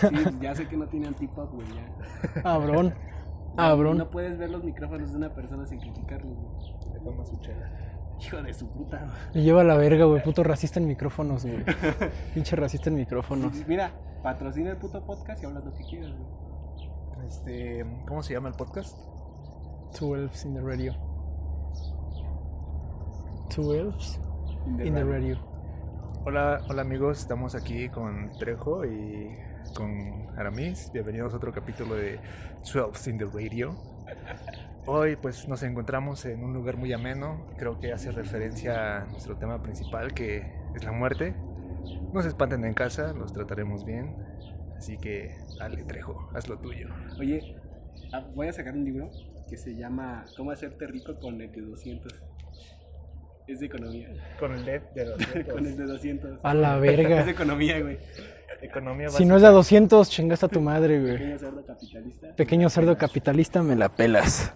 Sí, ya sé que no tiene antipop, güey, ya. Abrón. Abrón. No puedes ver los micrófonos de una persona sin criticarlos, güey. Le toma su chela. Hijo de su puta. Me lleva a la verga, güey. Puto racista en micrófonos, güey. Pinche racista en micrófonos. Mira, patrocina el puto podcast y hablas lo que quieras, güey. Este, ¿cómo se llama el podcast? Two elves in the radio. Two elves in the radio. Hola, hola amigos, estamos aquí con Trejo y con Aramis. Bienvenidos a otro capítulo de 12 in the Radio. Hoy pues nos encontramos en un lugar muy ameno, creo que hace referencia a nuestro tema principal que es la muerte. No se espanten en casa, los trataremos bien. Así que dale Trejo, haz lo tuyo. Oye, ah, voy a sacar un libro que se llama ¿Cómo hacerte rico con el de 200? Es de economía. Con el LED de los con el de 200. A la Es verga. de economía, güey. Economía Si no es de a 200, chingaste a tu madre, güey. Pequeño cerdo capitalista. Pequeño cerdo capitalista, me la pelas.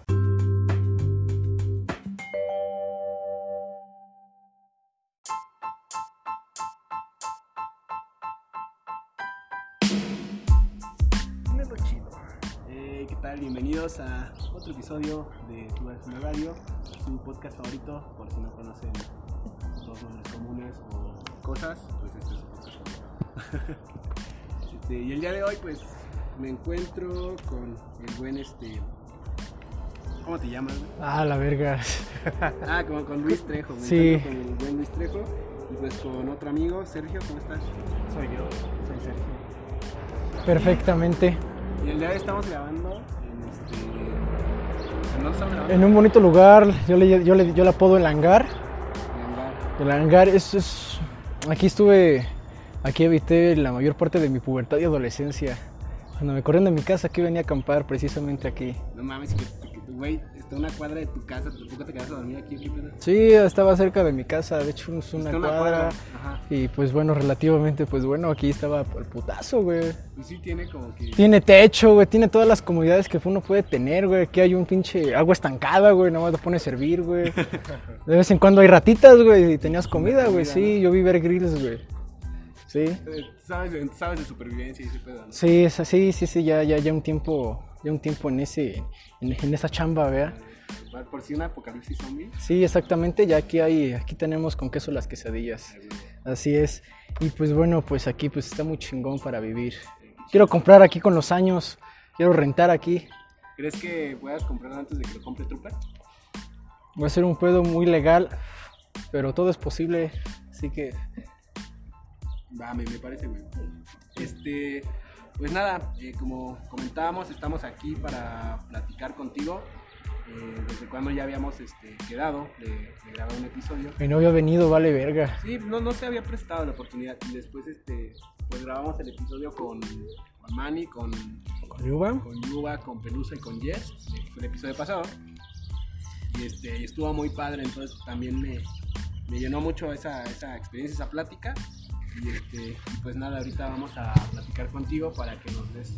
Eh, ¿Qué tal? Bienvenidos a otro episodio de Tu en la Radio, su podcast favorito, por si no conocen los nombres comunes o cosas, pues este es. Este, y el día de hoy, pues me encuentro con el buen este. ¿Cómo te llamas? güey? Ah, la verga. Ah, como con Luis Trejo. Me Sí. encuentro con el buen Luis Trejo y pues con otro amigo, Sergio, ¿cómo estás? Soy yo. Soy Sergio. Perfectamente. Y el día de hoy estamos grabando en este. ¿En dónde estamos grabando? En un bonito lugar, yo le, yo le, yo le apodo el hangar. En Bar. El hangar es, es... Aquí estuve... Aquí habité la mayor parte de mi pubertad y adolescencia. Cuando me corrieron de mi casa, aquí venía a acampar precisamente aquí. No mames, que, que tu güey está una cuadra de tu casa, tampoco te quedas a dormir aquí, ¿qué pedo? Sí, estaba cerca de mi casa, de hecho es una, cuadra. Ajá. Y pues bueno, relativamente, pues bueno, aquí estaba el putazo, güey. Pues sí tiene como que. Tiene techo, güey, tiene todas las comodidades que uno puede tener, güey. Aquí hay un pinche agua estancada, güey, nada más lo pone a servir, güey. De vez en cuando hay ratitas, güey, y tenías comida, güey. Sí, yo vi Bear Grylls, güey. Sí. Sabes, de- sabes de supervivencia y ese pedo, ¿no? Sí, es así, sí, sí, ya, ya, ya un tiempo, ya un tiempo en ese, en, en esa chamba, ¿vea? Por- si una apocalipsis zombie. Sí, exactamente, ya aquí hay, aquí tenemos con queso las quesadillas. Así es. Y pues bueno, pues aquí pues está muy chingón para vivir. Quiero comprar aquí con los años, quiero rentar aquí. ¿Crees que puedas comprar antes de que lo compre Trooper? Va a ser un pedo muy legal, pero todo es posible, así que Va, me, me parece, güey. Este, pues nada, eh, como comentábamos, estamos aquí para platicar contigo. Eh, desde cuando ya habíamos este, quedado de, de grabar un episodio. mi novio ha venido, vale verga. Sí, no, no se había prestado la oportunidad. Y después, este, pues grabamos el episodio con, con Manny, con, ¿Con Yuba? con Yuba, con Pelusa y con Jess. Fue el episodio pasado. Y, este, y estuvo muy padre, entonces también me, me llenó mucho esa, esa experiencia, esa plática. Y, este, pues nada, ahorita vamos a platicar contigo para que nos des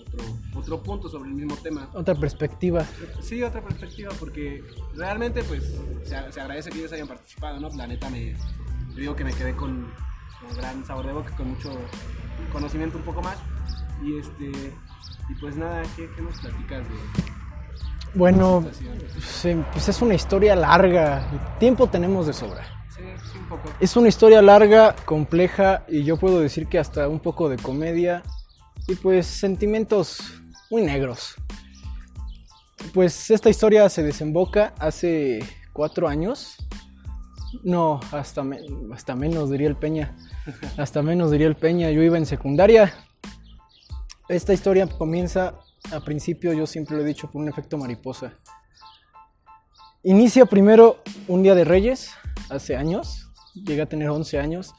otro, otro punto sobre el mismo tema. Otra perspectiva. Sí, otra perspectiva, porque realmente pues se, se agradece que ellos hayan participado, ¿no? La neta me, te digo que me quedé con, con gran sabor de boca, con mucho conocimiento un poco más. Y este y pues nada, ¿qué, qué nos platicas de Bueno, sí, pues es una historia larga, tiempo tenemos de sobra. Sí, sí, un poco. Es una historia larga, compleja y yo puedo decir que hasta un poco de comedia y pues sentimientos muy negros. Pues esta historia se desemboca hace cuatro años. No, hasta, me- hasta menos diría el Peña. Hasta menos diría el Peña. Yo iba en secundaria. Esta historia comienza a principio, yo siempre lo he dicho, por un efecto mariposa. Inicia primero un día de Reyes, hace años. Llegué a tener 11 años.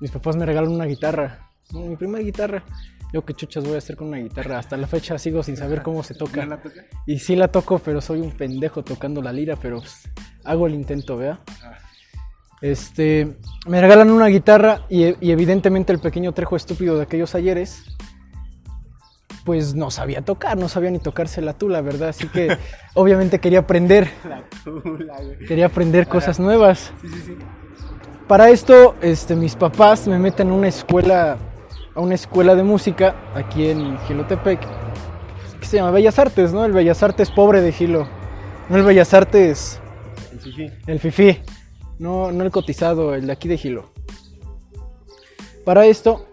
Mis papás me regalan una guitarra. Mi primera guitarra. Yo qué chuchas voy a hacer con una guitarra. Hasta la fecha sigo sin saber cómo se ¿No toca. la toca? Y sí la toco, pero soy un pendejo tocando la lira, pero pues, hago el intento, ¿vea? Ah, Este, me regalan una guitarra y, y evidentemente el pequeño trejo estúpido de aquellos ayeres, pues no sabía tocar, no sabía ni tocarse la tula, ¿verdad? Así que obviamente quería aprender, la tula, güey. quería aprender cosas nuevas. Sí, sí, sí. Para esto, este, mis papás me meten en una escuela a una escuela de música aquí en Gilotepec, que se llama Bellas Artes, ¿no? El Bellas Artes pobre de Gilo. No el Bellas Artes, El fifi. el FIFI, no, no el cotizado, el de aquí de Gilo. Para esto,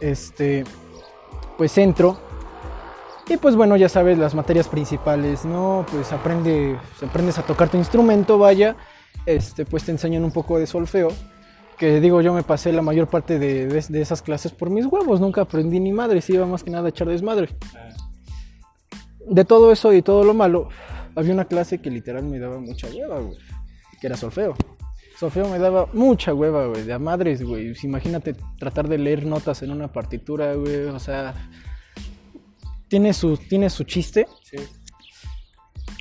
este, pues entro. Y pues bueno, ya sabes las materias principales, ¿no? Pues aprende, aprendes a tocar tu instrumento, vaya. Este, pues te enseñan un poco de solfeo. Que digo, yo me pasé la mayor parte de, de- de esas clases por mis huevos. Nunca aprendí ni madre, iba más que nada a echar desmadre. De todo eso y todo lo malo, había una clase que literal me daba mucha hueva, güey. Que era solfeo. Solfeo me daba mucha hueva, güey, de a madres, güey. Imagínate tratar de leer notas en una partitura, güey. O sea, tiene su, tiene su chiste, Sí.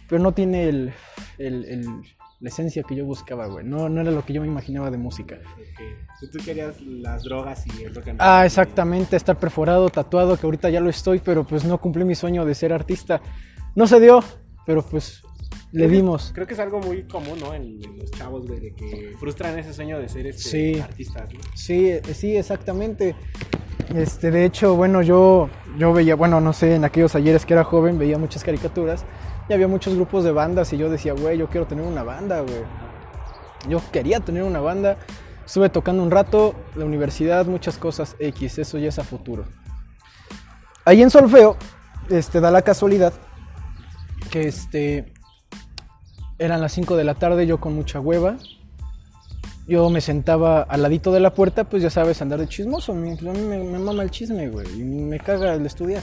pero no tiene el, el- el- la esencia que yo buscaba, güey. No, no era lo que yo me imaginaba de música. Tú, tú querías las drogas y el rock and roll. Ah, exactamente, estar perforado, tatuado, que ahorita ya lo estoy, pero pues no cumplí mi sueño de ser artista. No se dio, pero pues le dimos. Creo que es algo muy común, ¿no? En, en los chavos, güey, de que frustran ese sueño de ser este, Sí. artistas, ¿no? Sí, eh, sí, exactamente. Este, de hecho, bueno, yo, yo veía, bueno, no sé, en aquellos ayeres que era joven, veía muchas caricaturas y había muchos grupos de bandas y yo decía, güey, yo quiero tener una banda, güey. Yo quería tener una banda. Estuve tocando un rato, la universidad, muchas cosas X, eso ya es a futuro. Ahí en Solfeo, este, da la casualidad que este, eran las 5 de la tarde, yo con mucha hueva, yo me sentaba al ladito de la puerta, pues ya sabes, andar de chismoso. a mí me, me mama el chisme, güey. Y me caga el estudiar.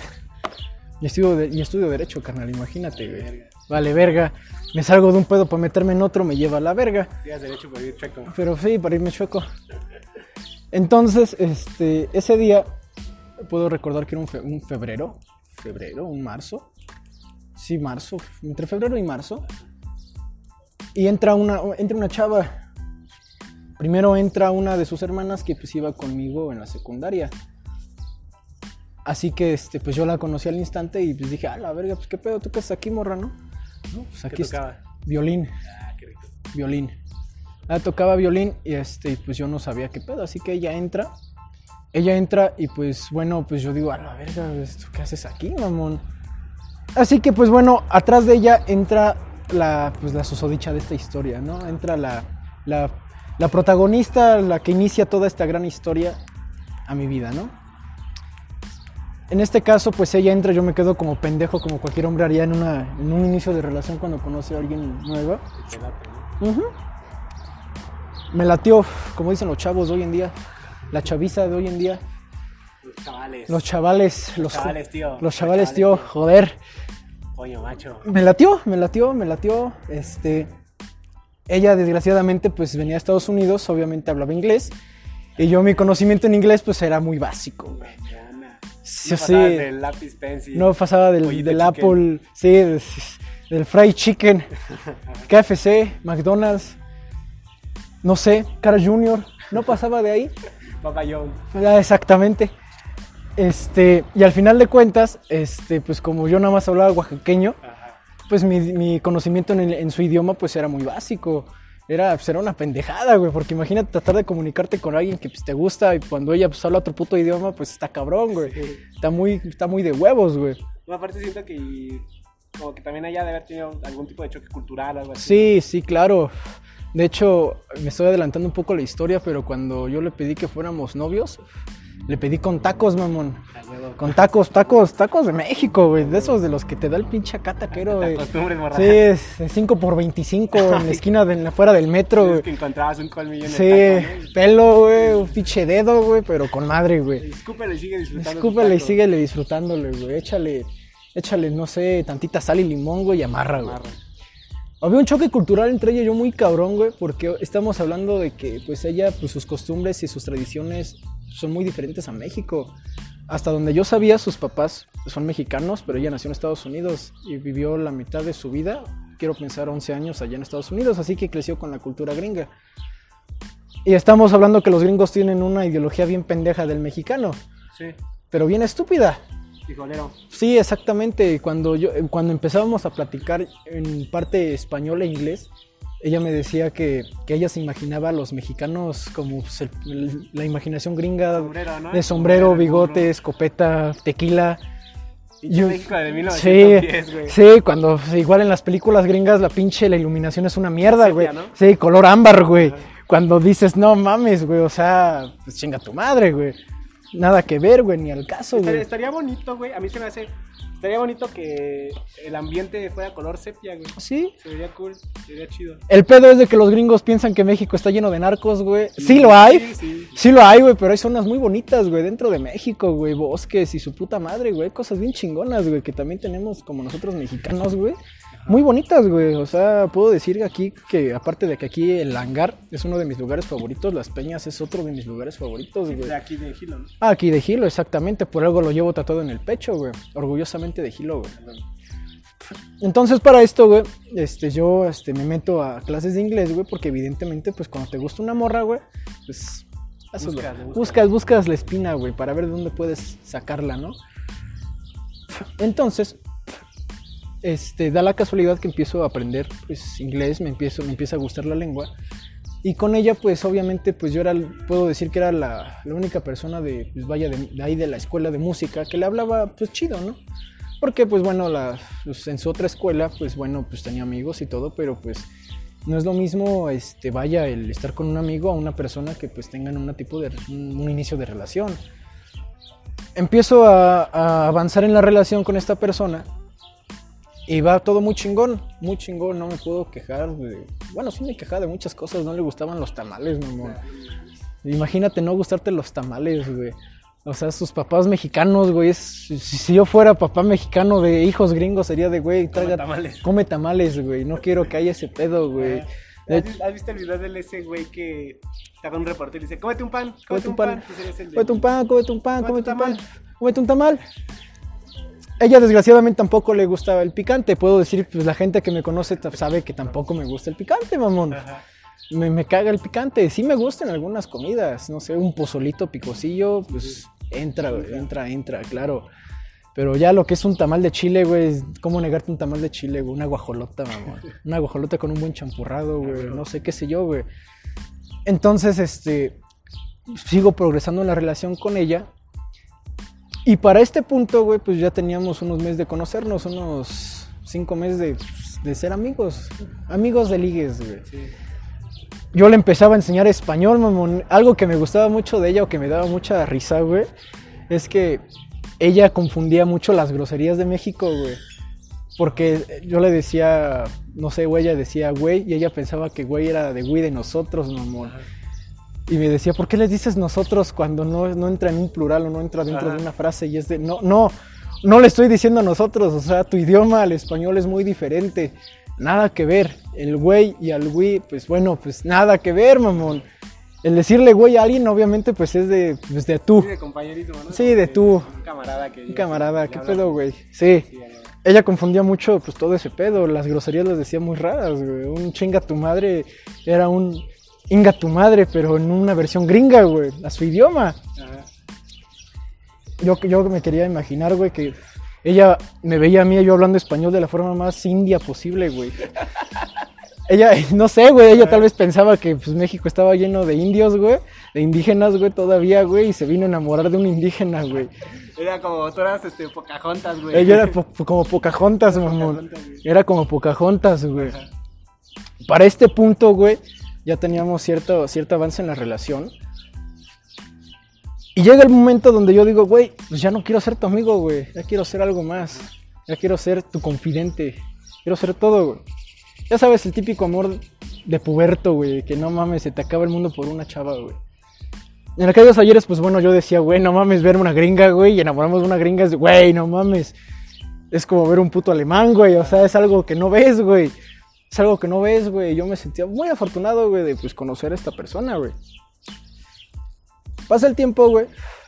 Y estudio, de- y estudio Derecho, carnal, imagínate, güey. Vale, verga. Me salgo de un pedo para meterme en otro, me lleva a la verga. Tienes derecho por ir chueco. Pero sí, para irme chueco. Entonces, este, ese día, puedo recordar que era un, fe- un febrero. ¿Febrero? ¿Un marzo? Sí, marzo. Entre febrero y marzo. Y entra una, entra una chava. Primero entra una de sus hermanas que pues iba conmigo en la secundaria. Así que este, pues yo la conocí al instante y pues dije, ah, la verga, pues qué pedo, tú qué haces aquí, morra, ¿no? No, pues ¿Qué aquí está. tocaba? Violín Ah, qué rico. violín. Ah, tocaba violín y este, pues yo no sabía qué pedo, así que ella entra. Ella entra y pues bueno, pues yo digo, a la verga, ¿esto qué haces aquí, mamón? Así que pues bueno, atrás de ella entra la, pues la susodicha de esta historia, ¿no? Entra la, la, la protagonista, la que inicia toda esta gran historia a mi vida, ¿no? En este caso, pues ella entra, yo me quedo como pendejo, como cualquier hombre haría en, una, en un inicio de relación cuando conoce a alguien nueva. Me latió, como dicen los chavos de hoy en día, la chaviza de hoy en día, Los chavales. los chavales, los, chavales, tío. los chavales, tío, joder. Coño, macho. Me latió, me latió, me latió. Este, ella desgraciadamente pues venía a Estados Unidos, obviamente hablaba inglés, y yo mi conocimiento en inglés pues era muy básico, güey. Buena. Sí, No sí. pasabas del lápiz pencil. No pasaba del. Apple, sí, del, del fried chicken, KFC, McDonald's, no sé, Carl Jr., no pasaba de ahí. Papa John. Ya, exactamente. Este, y al final de cuentas, este, pues como yo nada más hablaba oaxaqueño, Ajá. pues mi, mi conocimiento en, el- en su idioma pues era muy básico. Era, pues, era una pendejada, güey, porque imagínate tratar de comunicarte con alguien que pues, te gusta y cuando ella pues habla otro puto idioma, pues está cabrón, güey. Está muy, está muy de huevos, güey. No, aparte siento que como que también ella debe haber tenido algún tipo de choque cultural, algo así. Sí, sí, claro. De hecho, me estoy adelantando un poco la historia, pero cuando yo le pedí que fuéramos novios, le pedí con tacos, mamón. Con tacos, tacos, tacos de México, güey. De esos de los que te da el pinche acá taquero, güey. Sí, es 5 por 25 en la esquina de en la- fuera del metro, Es güey. que encontrabas un colmillo en Sí, el taco, ¿no? pelo, güey, un pinche dedo, güey, pero con madre, güey. Escúpele y sigue disfrutando. Escúpele y síguele disfrutándole, güey. Échale, échale, no sé, tantita sal y limón, güey, y amarra, güey. Amarra. Había un choque cultural entre ella y yo muy cabrón, güey, porque estamos hablando de que, pues, ella, pues, sus costumbres y sus tradiciones son muy diferentes a México. Hasta donde yo sabía, sus papás son mexicanos, pero ella nació en Estados Unidos y vivió la mitad de su vida, quiero pensar, 11 años allá en Estados Unidos, así que creció con la cultura gringa. Y estamos hablando que los gringos tienen una ideología bien pendeja del mexicano, Sí, pero bien estúpida. hijolero. Sí, exactamente. Cuando yo, cuando empezábamos a platicar en parte español e inglés, ella me decía que, que ella se imaginaba a los mexicanos como pues, el- el- la imaginación gringa Sombrero, ¿no? de sombrero, bigote, escopeta, tequila. Pinche Yo- México de Sí, 1910, güey. sí, cuando igual en las películas gringas la pinche la iluminación es una mierda, güey. Sí, color ámbar, güey. Cuando dices, no mames, güey, o sea, pues chinga tu madre, güey. Nada que ver, güey, ni al caso, güey. estaría bonito, güey. A mí se me hace. Estaría bonito que el ambiente fuera color sepia, güey. Sí. Se vería cool, sería chido. El pedo es de que los gringos piensan que México está lleno de narcos, güey. Sí lo hay. Sí, sí. Sí lo hay, güey, pero hay zonas muy bonitas, güey, dentro de México, güey, bosques y su puta madre, güey, cosas bien chingonas, güey, que también tenemos como nosotros mexicanos, güey. Muy bonitas, güey, o sea, puedo decir aquí que aparte de que aquí el hangar es uno de mis lugares favoritos, Las Peñas es otro de mis lugares favoritos, güey. De aquí de Gilo, ¿no? Ah, aquí de Gilo, exactamente, por algo lo llevo tatuado en el pecho, güey, orgullosamente de Gilo, güey. Entonces para esto, güey, este, yo este, me meto a clases de inglés, güey, porque evidentemente, pues cuando te gusta una morra, güey, pues buscas. buscas, buscas la espina, güey, para ver de dónde puedes sacarla, ¿no? Entonces, este, da la casualidad que empiezo a aprender, pues, inglés, me, empiezo, me empieza a gustar la lengua. Y con ella, pues, obviamente, pues yo era, puedo decir que era la, la única persona de, pues, vaya, de, de ahí de la escuela de música que le hablaba, pues, chido, ¿no? Porque, pues, bueno, la, pues, en su otra escuela, pues, bueno, pues tenía amigos y todo, pero, pues, no es lo mismo, este, vaya, el estar con un amigo a una persona que, pues, tengan un tipo de, un, un inicio de relación. Empiezo a, a avanzar en la relación con esta persona y va todo muy chingón, muy chingón, no me puedo quejar de... Bueno, sí me quejaba de muchas cosas, no le gustaban los tamales, mamón. Imagínate no gustarte los tamales, güey. O sea, sus papás mexicanos, güey. si, si yo fuera papá mexicano de hijos gringos, sería de, güey, Come traiga- tamales. come tamales, güey. No quiero que haya ese pedo, güey. ¿Has, vis- has visto el video del ese güey que está con un reportero y dice, cómete un pan, cómete un pan? Ese es el de- Cómete un pan, cómete un pan, Cómete un pan. Cómete un tamal. Ella desgraciadamente tampoco le gustaba el picante. Puedo decir, pues la gente que me conoce sabe que tampoco me gusta el picante, mamón. Ajá. Me, me caga el picante. Sí me gustan algunas comidas. No sé, un pozolito picosillo, pues entra, güey, entra, entra, claro. Pero ya lo que es un tamal de chile, güey, ¿cómo negarte un tamal de chile, güey? Una guajolota, mamón. Una guajolota con un buen champurrado, güey. No sé qué sé yo, güey. Entonces, este, sigo progresando en la relación con ella. Y para este punto, güey, pues ya teníamos unos meses de conocernos, unos cinco meses de, de ser amigos. Amigos de ligues, güey Sí. yo le empezaba a enseñar español, mamón. Algo que me gustaba mucho de ella o que me daba mucha risa, güey, es que ella confundía mucho las groserías de México, güey. Porque yo le decía, no sé, güey, ella decía güey, y ella pensaba que güey era de güey de nosotros, mamón. Y me decía, ¿por qué les dices nosotros cuando no, no entra en un plural o no entra dentro Ajá. de una frase? Y es de, no, no, no le estoy diciendo a nosotros, o sea, tu idioma al español es muy diferente. Nada que ver. El güey y al güey, pues bueno, pues nada que ver, mamón. El decirle güey a alguien, obviamente, pues es de, pues de tú. Sí, de compañerismo, ¿no? Sí, de tú. Un camarada que... Un camarada, ¿qué pedo, güey? Sí. Sí. Ella confundía mucho, pues todo ese pedo. Las groserías las decía muy raras, güey. Un chinga tu madre era un inga tu madre, pero en una versión gringa, güey, a su idioma. Ajá. Yo, yo me quería imaginar, güey, que ella me veía a mí yo hablando español de la forma más india posible, güey. Ella, no sé, güey, ella tal vez pensaba que pues, México estaba lleno de indios, güey, de indígenas, güey, todavía, güey, y se vino a enamorar de un indígena, güey. Era como, tú eras este, Pocahontas, güey. Ella era po- como Pocahontas, mamón. Pocahontas. Era como Pocahontas, güey. Para este punto, güey, ya teníamos cierto, cierto avance en la relación. Y llega el momento donde yo digo, güey, pues ya no quiero ser tu amigo, güey. Ya quiero ser algo más. Ya quiero ser tu confidente. Quiero ser todo, güey. Ya sabes, el típico amor de puberto, güey. Que no mames, se te acaba el mundo por una chava, güey. En aquellos ayeres, pues bueno, yo decía, güey, no mames, ver una gringa, güey. Y enamoramos de una gringa es, güey, no mames. Es como ver un puto alemán, güey. O sea, es algo que no ves, güey. Es algo que no ves, güey. Yo me sentía muy afortunado, güey, de pues conocer a esta persona, güey. Pasa el tiempo, güey.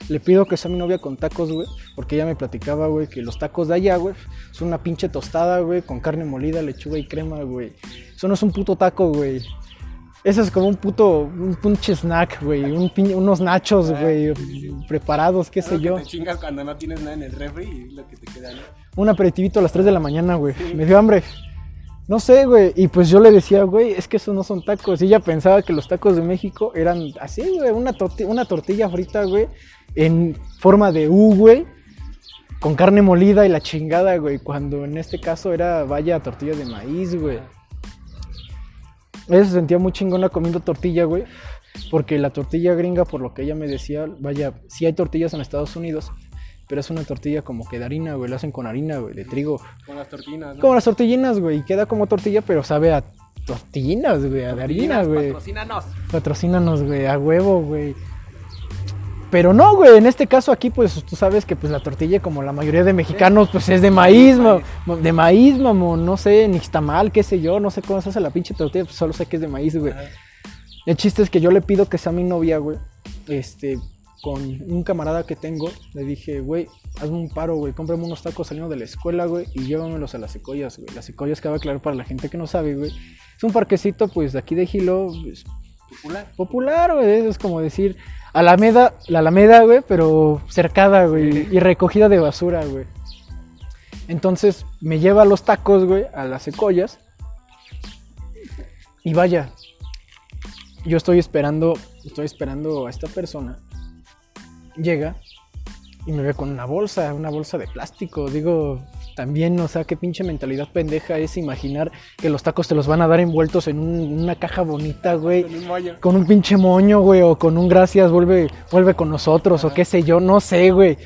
Le pido que sea mi novia con tacos, güey. Porque ella me platicaba, güey, que los tacos de allá, güey, son una pinche tostada, güey, con carne molida, lechuga y crema, güey. Eso no es un puto taco, güey. Eso es como un puto, un pinche snack, güey. Un unos nachos, güey, preparados, qué sé que yo. te chingas cuando no tienes nada en el refri y lo que te queda, ¿no? Un aperitivito a las 3 de la mañana, güey. Me dio hambre. No sé, güey. Y pues yo le decía, güey, es que esos no son tacos. Ella pensaba que los tacos de México eran así, güey. Una, una tortilla frita, güey. En forma de U, güey. Con carne molida y la chingada, güey. Cuando en este caso era, vaya, tortilla de maíz, güey. Ella se sentía muy chingona comiendo tortilla, güey. Porque la tortilla gringa, por lo que ella me decía, vaya, sí hay tortillas en Estados Unidos. Pero es una tortilla como que de harina, güey. La hacen con harina, güey, de trigo. Con las tortinas, ¿no? Como las tortillinas, güey. y Queda como tortilla, pero sabe a tortillinas, güey. A de harina, Tortillinas, güey. Patrocínanos. Patrocínanos, güey. A huevo, güey. Pero no, güey. En este caso aquí, pues tú sabes que pues la tortilla, como la mayoría de mexicanos, pues es de maíz, ma- De maíz, mamón. No sé, nixtamal, qué sé yo. No sé cómo se hace la pinche tortilla. Pues solo sé que es de maíz, güey. El chiste es que yo le pido que sea mi novia, güey. Este, con un camarada que tengo, le dije, güey, hazme un paro, güey, cómprame unos tacos saliendo de la escuela, güey, y llévamelos a las secoyas, güey. Las secoyas, cabe aclarar para la gente que no sabe, güey. Es un parquecito, pues, de aquí de Gilo, pues, Popular. popular, güey. Es como decir, Alameda, la Alameda, güey, pero cercada, güey, y recogida de basura, güey. Entonces, me lleva los tacos, güey, a las secoyas. Y vaya, yo estoy esperando, estoy esperando a esta persona. Llega y me ve con una bolsa, una bolsa de plástico. Digo, también, o sea, qué pinche mentalidad pendeja es imaginar que los tacos te los van a dar envueltos en un- una caja bonita, güey. Con un moño. Con un pinche moño, güey, o con un gracias, vuelve, vuelve con nosotros, o qué sé yo, no sé, güey.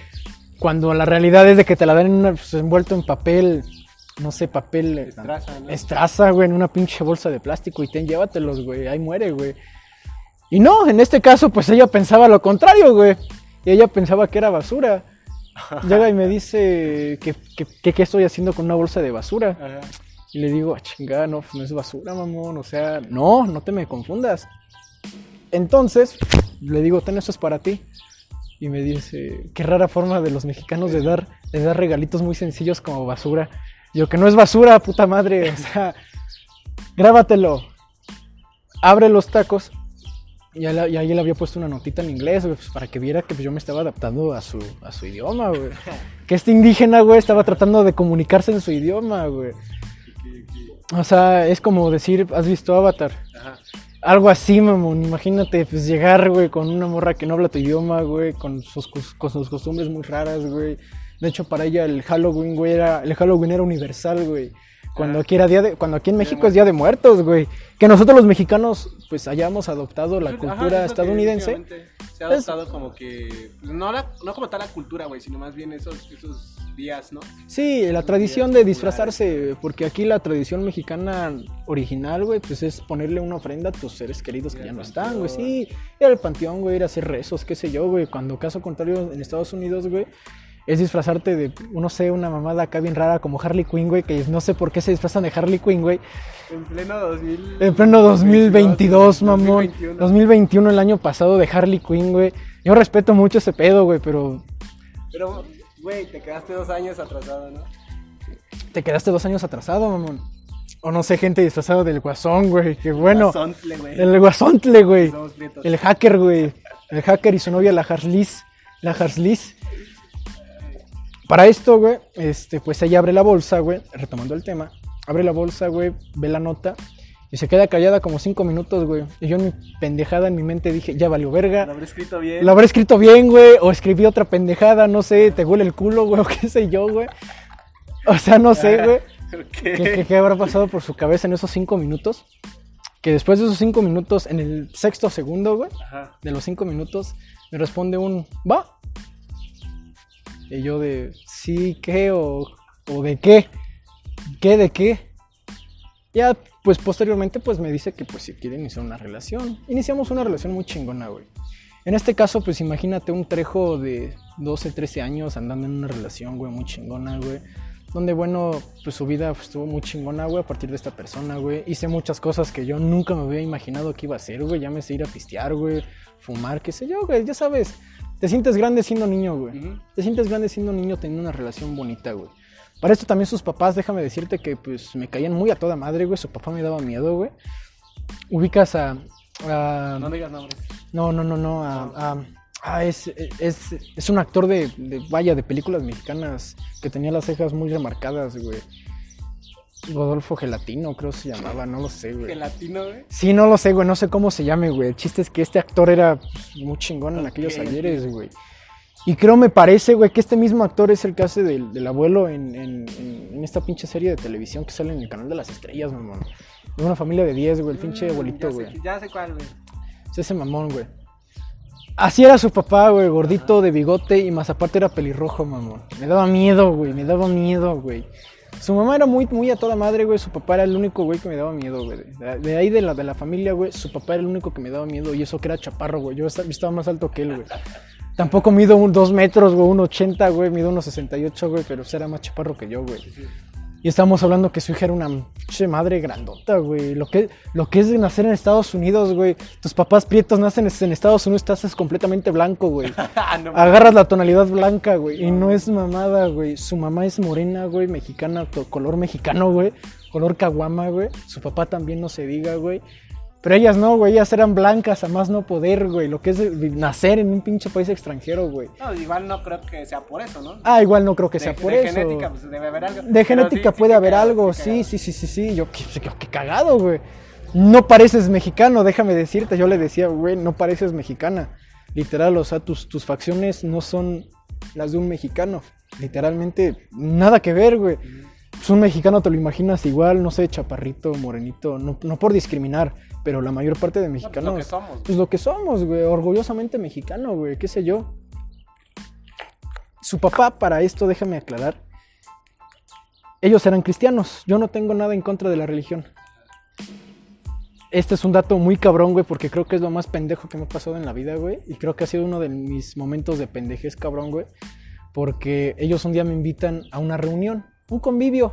Cuando la realidad es de que te la dan en una- pues, envuelto en papel, no sé, papel. eh, Estraza, ¿no? Estraza, güey, en una pinche bolsa de plástico y ten, llévatelos, güey, ahí muere, güey. Y no, en este caso, pues ella pensaba lo contrario, güey. Y ella pensaba que era basura. Llega y me dice que, que, que qué estoy haciendo con una bolsa de basura. Ajá. Y le digo, ah, chingada, no, pues no es basura, mamón. O sea, no, no te me confundas. Entonces, le digo, ten, esto es para ti. Y me dice, qué rara forma de los mexicanos de dar, de dar regalitos muy sencillos como basura. Yo, que no es basura, puta madre. O sea, grábatelo. Abre los tacos. Y, ahí- y ahí le había puesto una notita en inglés, güey, pues, para que viera que pues, yo me estaba adaptando a su, a su idioma, güey. Que este indígena, güey, estaba tratando de comunicarse en su idioma, güey. O sea, es como decir, ¿has visto Avatar? Ajá. Algo así, mamón. Imagínate, pues llegar, güey, con una morra que no habla tu idioma, güey, con sus, con sus costumbres muy raras, güey. De hecho, para ella el Halloween, güey, era, el Halloween era universal, güey. Cuando Ah. aquí era día de, cuando aquí en México es Día de Muertos, güey. Que nosotros los mexicanos, pues hayamos adoptado la cultura es estadounidense. Se ha adoptado como que. pues, No, la, no como tal la cultura, güey, sino más bien esos, esos días, ¿no? Sí, la tradición de disfrazarse, porque aquí la tradición mexicana original, güey, pues es ponerle una ofrenda a tus seres queridos que ya no están, güey, sí, ir al panteón, güey, ir a hacer rezos, qué sé yo, güey, cuando caso contrario en Estados Unidos, güey, es disfrazarte de, no sé, una mamada acá bien rara como Harley Quinn, güey, que no sé por qué se disfrazan de Harley Quinn, güey, En pleno 2000. en pleno 2022, mamón, 2021. 2021, el año pasado de Harley Quinn, güey, yo respeto mucho ese pedo, güey, pero Pero, güey, te quedaste dos años atrasado, ¿no? te quedaste dos años atrasado, mamón. O no sé, gente disfrazada del guasón, güey. Que bueno. Guasontle, güey. El guasontle, güey. El hacker, güey. El hacker y su novia, la Harslis. La Harslis. Para esto, güey, este, pues ella abre la bolsa, güey, retomando el tema. Abre la bolsa, güey, ve la nota y se queda callada como cinco minutos, güey. Y yo en mi pendejada en mi mente dije, ya valió verga. Lo habré escrito bien. Lo habré escrito bien, güey, o escribí otra pendejada, no sé, te huele el culo, güey, o qué sé yo, güey. O sea, no sé, güey. ¿Qué, qué, qué habrá pasado por su cabeza en esos cinco minutos? Que después de esos cinco minutos, en el sexto segundo, güey, Ajá. de los cinco minutos, me responde un ¿va? Y yo de sí, ¿qué? O, o de qué? ¿Qué de qué? Ya, pues posteriormente, pues me dice que pues si quiere iniciar una relación. Iniciamos una relación muy chingona, güey. En este caso, pues imagínate un trejo de 12, 13 años andando en una relación, güey, muy chingona, güey. Donde, bueno, pues su vida pues, estuvo muy chingona, güey, a partir de esta persona, güey. Hice muchas cosas que yo nunca me había imaginado que iba a hacer, güey. Llámese ir a pistear, güey, fumar, qué sé yo, güey. Ya sabes, te sientes grande siendo niño, güey. Te sientes grande siendo niño teniendo una relación bonita, güey. Para esto también sus papás, déjame decirte que pues me caían muy a toda madre, güey. Su papá me daba miedo, güey. Ubicas a... a- No digas nombres. no, no, no, no. a- a- ah, es, es, es un actor de, de, vaya, de películas mexicanas que tenía las cejas muy remarcadas, güey. Rodolfo Gelatino, creo se llamaba, no lo sé, güey. Gelatino, güey. Sí, no lo sé, güey, no sé cómo se llame, güey. El chiste es que este actor era muy chingón en aquellos ayeres, güey. Y creo, me parece, güey, que este mismo actor es el que hace del, del abuelo en, en- en- en esta pinche serie de televisión que sale en el canal de las estrellas, mamón. De una familia de 10, güey, el pinche Mm, abuelito, sé- güey. Ya sé cuál, güey. Es ese mamón, güey. Así era su papá, güey, gordito de bigote y más aparte era pelirrojo, mamón. Me daba miedo, güey, me daba miedo, güey. Su mamá era muy, muy a toda madre, güey. Su papá era el único, güey, que me daba miedo, güey. De, ahí de la, de la familia, güey, su papá era el único que me daba miedo y eso que era chaparro, güey. Yo esta- yo estaba más alto que él, güey. Tampoco mido un 2 metros, güey, un 80, güey, mido unos 68, güey, pero era más chaparro que yo, güey. Y estábamos hablando que su hija era una pinche madre grandota, güey. Lo que, lo que es de nacer en Estados Unidos, güey. Tus papás prietos nacen en Estados Unidos, te haces completamente blanco, güey. Ah, Agarras la tonalidad blanca, güey. Y no es mamada, güey. Su mamá es morena, güey, mexicana, color mexicano, güey. Color caguama, güey. Su papá también no se diga, güey. Pero ellas no, güey. Ellas eran blancas, a más no poder, güey. Lo que es de- nacer en un pinche país extranjero, güey. No, igual no creo que sea por eso, ¿no? Ah, igual no creo que De- sea por de eso. genética, pues debe haber algo. De genética sí, sí, puede qué haber cagado, algo, sí, sí, sí, sí, sí. Yo, qué, qué- qué cagado, güey. No pareces mexicano, déjame decirte. Yo le decía, güey, no pareces mexicana. Literal, o sea, tus, tus facciones no son las de un mexicano. Literalmente, nada que ver, güey. Pues un mexicano te lo imaginas igual, no sé, chaparrito, morenito, no, no por discriminar, pero la mayor parte de No, pues, mexicanos. lo que somos. Pues lo que somos, güey, orgullosamente mexicano, güey, qué sé yo. Su papá, para esto, déjame aclarar, ellos eran cristianos. Yo no tengo nada en contra de la religión. Este es un dato muy cabrón, güey, porque creo que es lo más pendejo que me ha pasado en la vida, güey. Y creo que ha sido uno de mis momentos de pendejez, cabrón, güey. Porque ellos un día me invitan a una reunión, un convivio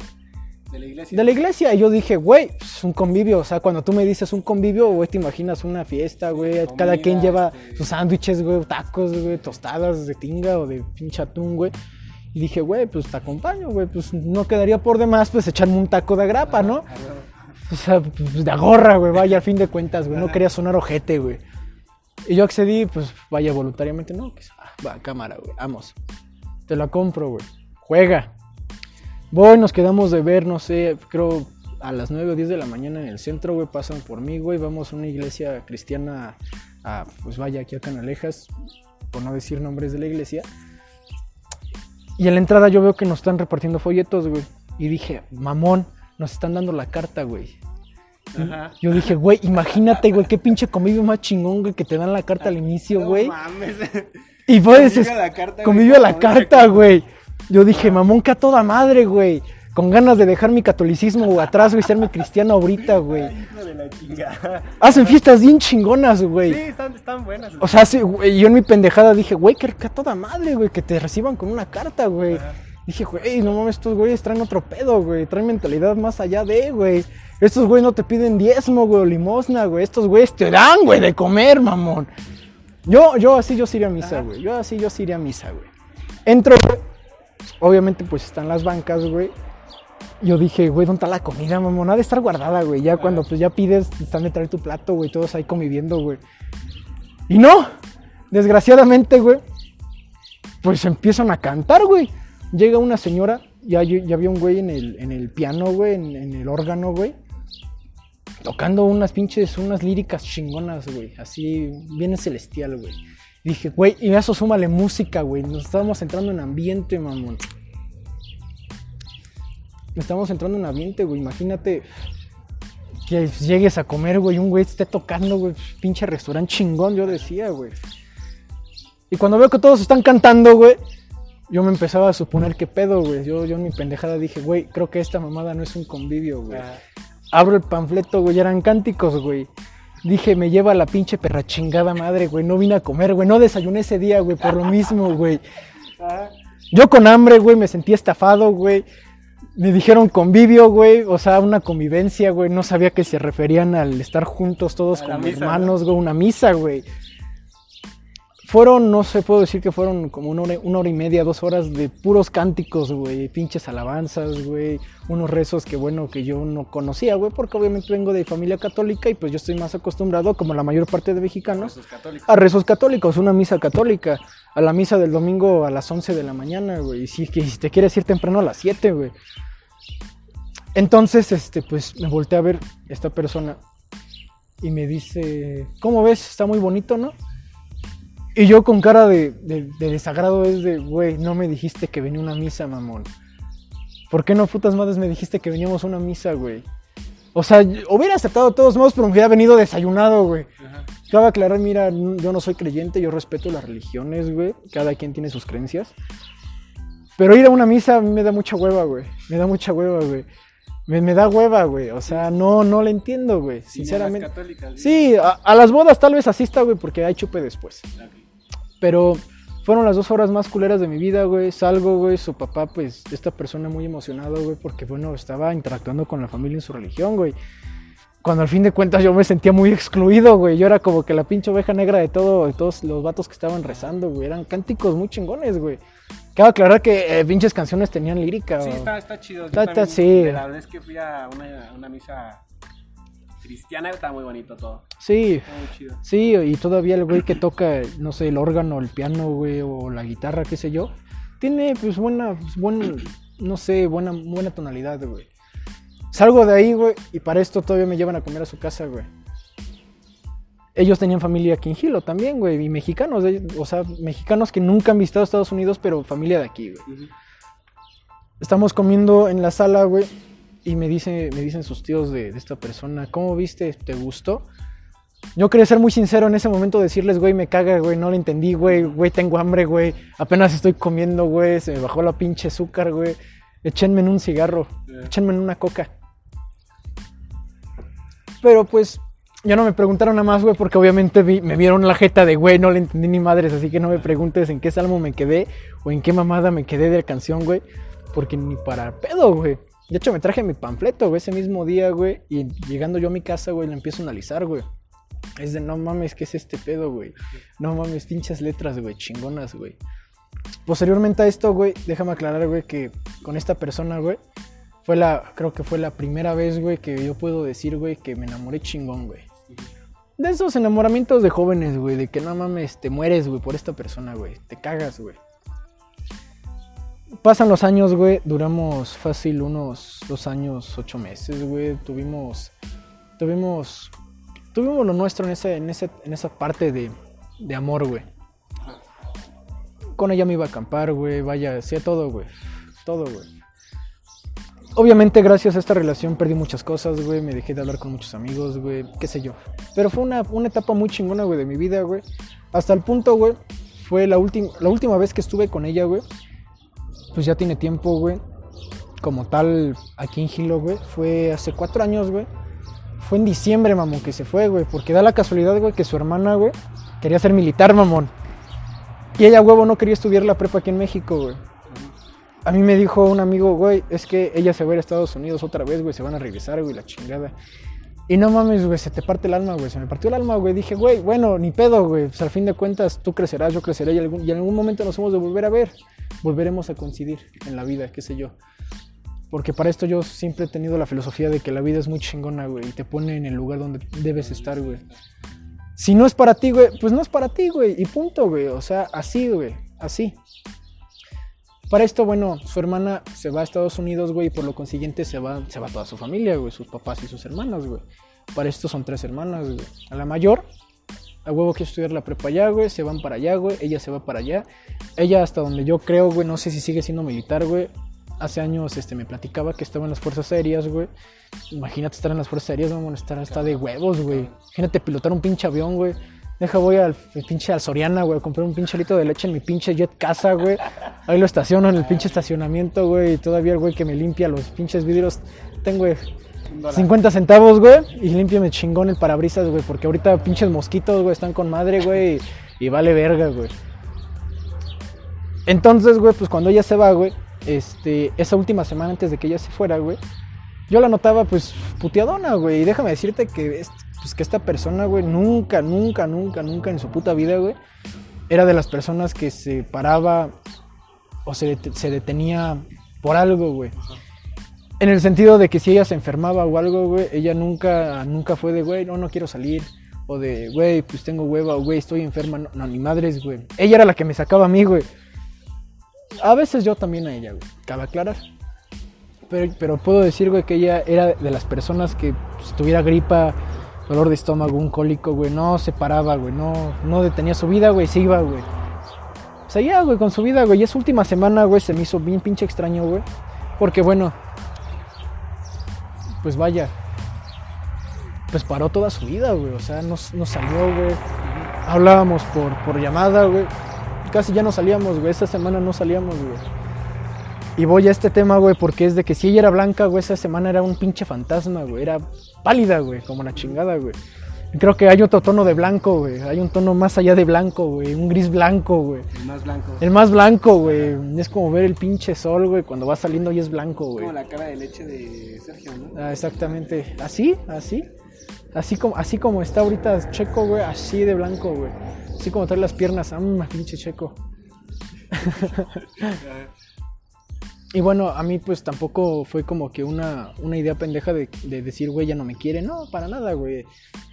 De la iglesia. de la iglesia. Y yo dije, güey, es un convivio. O sea, cuando tú me dices un convivio, güey, te imaginas una fiesta, güey. Comida, Cada quien lleva este- sus sándwiches, güey, tacos, güey, tostadas de tinga o de pinche atún, güey. Y dije, güey, pues te acompaño, güey. Pues no quedaría por demás, pues echarme un taco de grapa, ¿no? No. O sea, pues de agorra, güey, vaya, al fin de cuentas, güey. No quería sonar ojete, güey. Y yo accedí, pues vaya, voluntariamente, no, pues, ah, va, cámara, güey, vamos. Te la compro, güey. Juega. Voy, nos quedamos de ver, no sé, creo a las 9 o 10 de la mañana en el centro, güey, pasan por mí, güey, vamos a una iglesia cristiana, a, pues vaya, aquí a Canalejas, por no decir nombres de la iglesia. Y en la entrada yo veo que nos están repartiendo folletos, güey. Y dije, mamón, nos están dando la carta, güey. Ajá. Yo dije, güey, imagínate, güey, qué pinche convivio más chingón, güey, que te dan la carta al inicio, No güey. mames. Y puedes Convive a la carta, convivió güey, a la carta, güey. Yo dije, mamón, que a toda madre, güey. Con ganas de dejar mi catolicismo güey, atrás, güey, serme cristiano ahorita, güey. Hijo de la chingada. Hacen fiestas bien chingonas, Sí, güey. están, están buenas. O sea, sí, güey, yo en mi pendejada dije, güey, que, que a toda madre, güey, que te reciban con una carta, güey. Ajá. Dije, güey, no mames, estos güeyes traen otro pedo, güey. Traen mentalidad más allá de, güey. Estos güeyes no te piden diezmo, güey, o limosna, güey. Estos güeyes te dan, güey, de comer, mamón. Yo, yo así, yo sí iría a misa, Ajá. güey. Yo así, yo sí iría a misa, güey. Entro, güey. Obviamente, pues están las bancas, güey. Yo dije, güey, ¿dónde está la comida, mamón? Ha de estar guardada, güey. Ya cuando pues ya pides, están de traer tu plato, güey. Todos ahí conviviendo, güey. Y no, desgraciadamente, güey. Pues empiezan a cantar, güey. Llega una señora, ya, ya había un güey en el, en el piano, güey, en, en el órgano, güey. Tocando unas pinches, unas líricas chingonas, güey. Así, bien celestial, güey. Dije, güey, y eso súmale música, güey. Nos estábamos entrando en ambiente, mamón. Estamos entrando en ambiente, güey. Imagínate que llegues a comer, güey, un güey esté tocando, güey, pinche restaurante chingón, yo decía, güey. Y cuando veo que todos están cantando, güey, yo me empezaba a suponer qué pedo, güey. Yo, yo en mi pendejada dije, güey, creo que esta mamada no es un convivio, güey. Ajá. Abro el panfleto, güey, eran cánticos, güey. Dije, me lleva la pinche perra chingada madre, güey. No vine a comer, güey. No desayuné ese día, güey, por lo mismo, güey. Yo con hambre, güey, me sentí estafado, güey. Me dijeron convivio, güey, o sea, una convivencia, güey. No sabía que se referían al estar juntos todos A como misa, hermanos, güey, una misa, güey. Fueron, no sé, puedo decir que fueron como una hora, una hora y media, dos horas de puros cánticos, güey, pinches alabanzas, güey, unos rezos que, bueno, que yo no conocía, güey, porque obviamente vengo de familia católica y pues yo estoy más acostumbrado, como la mayor parte de mexicanos, católicos. a rezos católicos, una misa católica, a la misa del domingo a las 11 de la mañana, güey, y si, que si te quieres ir temprano a las 7, güey. Entonces, este, pues me volteé a ver esta persona y me dice, ¿cómo ves? Está muy bonito, ¿no? Y yo con cara de, de- de desagrado es de, güey, no me dijiste que venía una misa, mamón. ¿Por qué no, putas madres, me dijiste que veníamos a una misa, güey? O sea, hubiera aceptado de todos modos, pero me hubiera venido desayunado, güey. Ajá. Cabe aclarar, mira, yo no soy creyente, yo respeto las religiones, güey. Cada quien tiene sus creencias. Pero ir a una misa a mí me da mucha hueva, güey. Me da mucha hueva, güey. Me, me da hueva, güey. O sea, no, no le entiendo, güey. Sinceramente. Sí, a, a las bodas tal vez asista, güey, porque hay chupe después. Ok. Pero fueron las dos horas más culeras de mi vida, güey. Salgo, güey. Su papá, pues, esta persona muy emocionado, güey, porque, bueno, estaba interactuando con la familia en su religión, güey. Cuando al fin de cuentas yo me sentía muy excluido, güey. Yo era como que la pinche oveja negra de, todo, de todos los vatos que estaban rezando, güey. Eran cánticos muy chingones, güey. Cabe aclarar que eh, pinches canciones tenían lírica. Sí, o- está, está chido. Yo está- sí. La verdad es que fui a una, una misa cristiana, está muy bonito todo. Sí, Está muy chido. Sí, y todavía el güey que toca, no sé, el órgano, el piano, güey, o la guitarra, qué sé yo, tiene pues buena, pues, buen, no sé, buena, buena tonalidad, güey. Salgo de ahí, güey, y para esto todavía me llevan a comer a su casa, güey. Ellos tenían familia aquí en Gilo también, güey, y mexicanos, o sea, mexicanos que nunca han visitado Estados Unidos, pero familia de aquí, güey. Estamos comiendo en la sala, güey, y me, dice, me dicen sus tíos de, de esta persona, ¿cómo viste? ¿Te gustó? Yo quería ser muy sincero en ese momento, decirles, güey, me caga, güey, no lo entendí, güey, güey, tengo hambre, güey, apenas estoy comiendo, güey, se me bajó la pinche azúcar, güey, échenme en un cigarro, échenme en una coca. Pero pues, ya no me preguntaron nada más, güey, porque obviamente vi- me vieron la jeta de, güey, no le entendí ni madres, así que no me preguntes en qué salmo me quedé o en qué mamada me quedé de la canción, güey, porque ni para pedo, güey. De hecho, me traje mi panfleto, güey, ese mismo día, güey, y llegando yo a mi casa, güey, lo empiezo a analizar, güey. Es de, no mames, ¿qué es este pedo, güey? No mames, pinches letras, güey, chingonas, güey. Posteriormente a esto, güey, déjame aclarar, güey, que con esta persona, güey, fue la, creo que fue la primera vez, güey, que yo puedo decir, güey, que me enamoré chingón, güey. De esos enamoramientos de jóvenes, güey, de que no mames, te mueres, güey, por esta persona, güey. Te cagas, güey. Pasan los años, güey, duramos fácil unos dos años, ocho meses, güey. Tuvimos, tuvimos, tuvimos lo nuestro en, ese, en, ese, en esa parte de, de amor, güey. Con ella me iba a acampar, güey, vaya, hacía todo, güey. Todo, güey. Obviamente, gracias a esta relación perdí muchas cosas, güey. Me dejé de hablar con muchos amigos, güey. Qué sé yo. Pero fue una, una etapa muy chingona, güey, de mi vida, güey. Hasta el punto, güey. Fue la, la última vez que estuve con ella, güey. Pues ya tiene tiempo, güey. Como tal, aquí en Hilo, güey. Fue hace cuatro años, güey. Fue en diciembre, mamón, que se fue, güey. Porque da la casualidad, güey, que su hermana, güey, quería ser militar, mamón. Y ella, huevo, no quería estudiar la prepa aquí en México, güey. A mí me dijo un amigo, güey, es que ella se va a ir a Estados Unidos otra vez, güey, se van a regresar, güey, la chingada. Y no mames, güey, se te parte el alma, güey, se me partió el alma, güey. Dije, güey, bueno, ni pedo, güey, pues al fin de cuentas tú crecerás, yo creceré y, algún- y en algún momento nos hemos de volver a ver. Volveremos a coincidir en la vida, qué sé yo. Porque para esto yo siempre he tenido la filosofía de que la vida es muy chingona, güey, y te pone en el lugar donde debes estar, güey. Si no es para ti, güey, pues no es para ti, güey, y punto, güey. O sea, así, güey, así. Para esto, bueno, su hermana se va a Estados Unidos, güey, y por lo consiguiente se va, se va toda su familia, güey, sus papás y sus hermanas, güey. Para esto son tres hermanas, güey. A la mayor, a huevo que estudiar la prepa allá, güey, se van para allá, güey, ella se va para allá. Ella, hasta donde yo creo, güey, no sé si sigue siendo militar, güey. Hace años, este, me platicaba que estaba en las fuerzas aéreas, güey. Imagínate estar en las fuerzas aéreas, vamos a estar hasta de huevos, güey. Imagínate pilotar un pinche avión, güey. Deja, voy al pinche al Soriana, güey, a comprar un pinche litro de leche en mi pinche jet casa, güey. Ahí lo estaciono en el pinche estacionamiento, güey. Y todavía el güey que me limpia los pinches vidrios. Tengo güey, Un dólar. 50 centavos, güey. Y límpiame chingón el parabrisas, güey. Porque ahorita pinches mosquitos, güey, están con madre, güey. Y, y vale verga, güey. Entonces, güey, pues cuando ella se va, güey. Este, esa última semana antes de que ella se fuera, güey. Yo la notaba, pues, puteadona, güey. Y déjame decirte que, pues, que esta persona, güey, nunca, nunca, nunca, nunca en su puta vida, güey, era de las personas que se paraba o se, se detenía por algo, güey. En el sentido de que si ella se enfermaba o algo, güey, ella nunca, nunca fue de, güey, no, no quiero salir. O de, güey, pues tengo hueva, o güey, estoy enferma. No, no, ni madres, güey. Ella era la que me sacaba a mí, güey. A veces yo también a ella, güey. Cabe aclarar. Pero, pero puedo decir, güey, que ella era de las personas que pues, tuviera gripa, dolor de estómago, un cólico, güey, no se paraba, güey, no, no detenía su vida, güey, se iba, güey. Seguía, güey, con su vida, güey. Y esa última semana, güey, se me hizo bien pinche extraño, güey. Porque, bueno, pues vaya, pues paró toda su vida, güey. O sea, no, no salió, güey. Hablábamos por, por llamada, güey. Casi ya no salíamos, güey. Esa semana no salíamos, güey. Y voy a este tema, güey, porque es de que si ella era blanca, güey, esa semana era un pinche fantasma, güey. Era pálida, güey, como la chingada, güey. Creo que hay otro tono de blanco, güey. Hay un tono más allá de blanco, güey. Un gris blanco, güey. El más blanco. El más blanco, güey. Es como ver el pinche sol, güey, cuando va saliendo y es blanco, güey. Como la cara de leche de Sergio, ¿no? Ah, exactamente. Así, así. Así como, así como está ahorita Checo, güey, así de blanco, güey. Así como trae las piernas, ah, pinche Checo. Y bueno, a mí pues tampoco fue como que una, una idea pendeja de, de decir, güey, ya no me quiere. No, para nada, güey.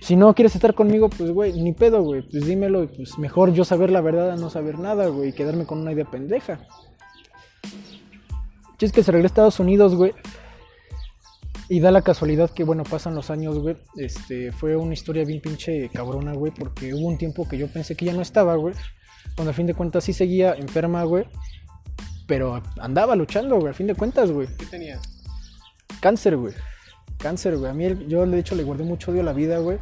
Si no quieres estar conmigo, pues, güey, ni pedo, güey. Pues dímelo y pues mejor yo saber la verdad a no saber nada, güey. Y quedarme con una idea pendeja. Es que se regresa a Estados Unidos, güey. Y da la casualidad que, bueno, pasan los años, güey. Este, fue una historia bien pinche cabrona, güey. Porque hubo un tiempo que yo pensé que ya no estaba, güey. Cuando a fin de cuentas sí seguía enferma, güey. Pero andaba luchando, güey, a fin de cuentas, güey. ¿Qué tenía? Cáncer, güey. Cáncer, güey. A mí, yo de hecho le guardé mucho odio a la vida, güey.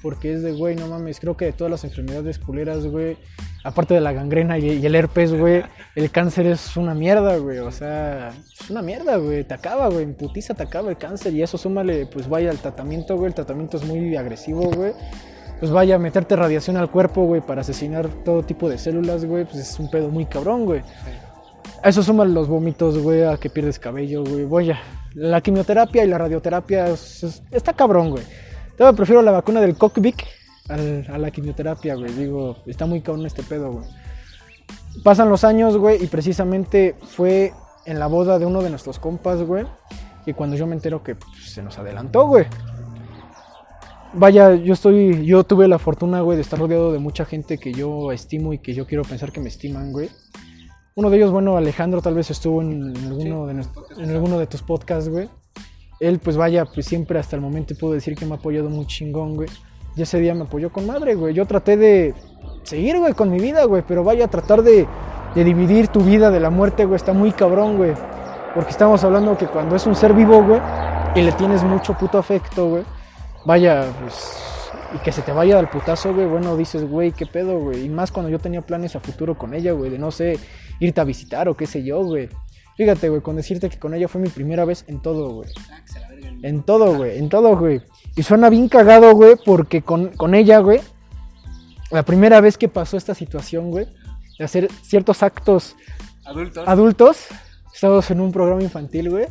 Porque es de, güey, no mames. Creo que de todas las enfermedades culeras, güey. Aparte de la gangrena y, y el herpes, güey. El cáncer es una mierda, güey. O sea, es una mierda, güey. Te acaba, güey. En putiza te acaba el cáncer. Y eso súmale, pues vaya al tratamiento, güey. El tratamiento es muy agresivo, güey. Pues vaya, meterte radiación al cuerpo, güey, para asesinar todo tipo de células, güey. Pues es un pedo muy cabrón, güey. A eso suman los vómitos, güey, a que pierdes cabello, güey. Vaya, la quimioterapia y la radioterapia es- es- está cabrón, güey. Todavía prefiero la vacuna del Cockvic a la quimioterapia, güey. Digo, está muy cabrón este pedo, güey. Pasan los años, güey, y precisamente fue en la boda de uno de nuestros compas, güey. Y cuando yo me entero que pues, se nos adelantó, güey. Vaya, yo estoy, yo tuve la fortuna, güey, de estar rodeado de mucha gente que yo estimo y que yo quiero pensar que me estiman, güey. Uno de ellos, bueno, Alejandro tal vez estuvo en, en alguno, de, en alguno de tus podcasts, güey. Él, pues vaya, pues siempre hasta el momento puedo decir que me ha apoyado muy chingón, güey. Y ese día me apoyó con madre, güey. Yo traté de seguir, güey, con mi vida, güey. Pero vaya, tratar de, de dividir tu vida de la muerte, güey, está muy cabrón, güey. Porque estamos hablando que cuando es un ser vivo, güey, y le tienes mucho puto afecto, güey. Vaya, pues... Y que se te vaya del putazo, güey, bueno, dices, güey, qué pedo, güey. Y más cuando yo tenía planes a futuro con ella, güey, de no sé, irte a visitar o qué sé yo, güey. Fíjate, güey, con decirte que con ella fue mi primera vez en todo, güey. Ah. En todo, güey, en todo, güey. Y suena bien cagado, güey, porque con, con ella, güey, la primera vez que pasó esta situación, güey, de hacer ciertos actos Adultos. adultos, estamos en un programa infantil, güey.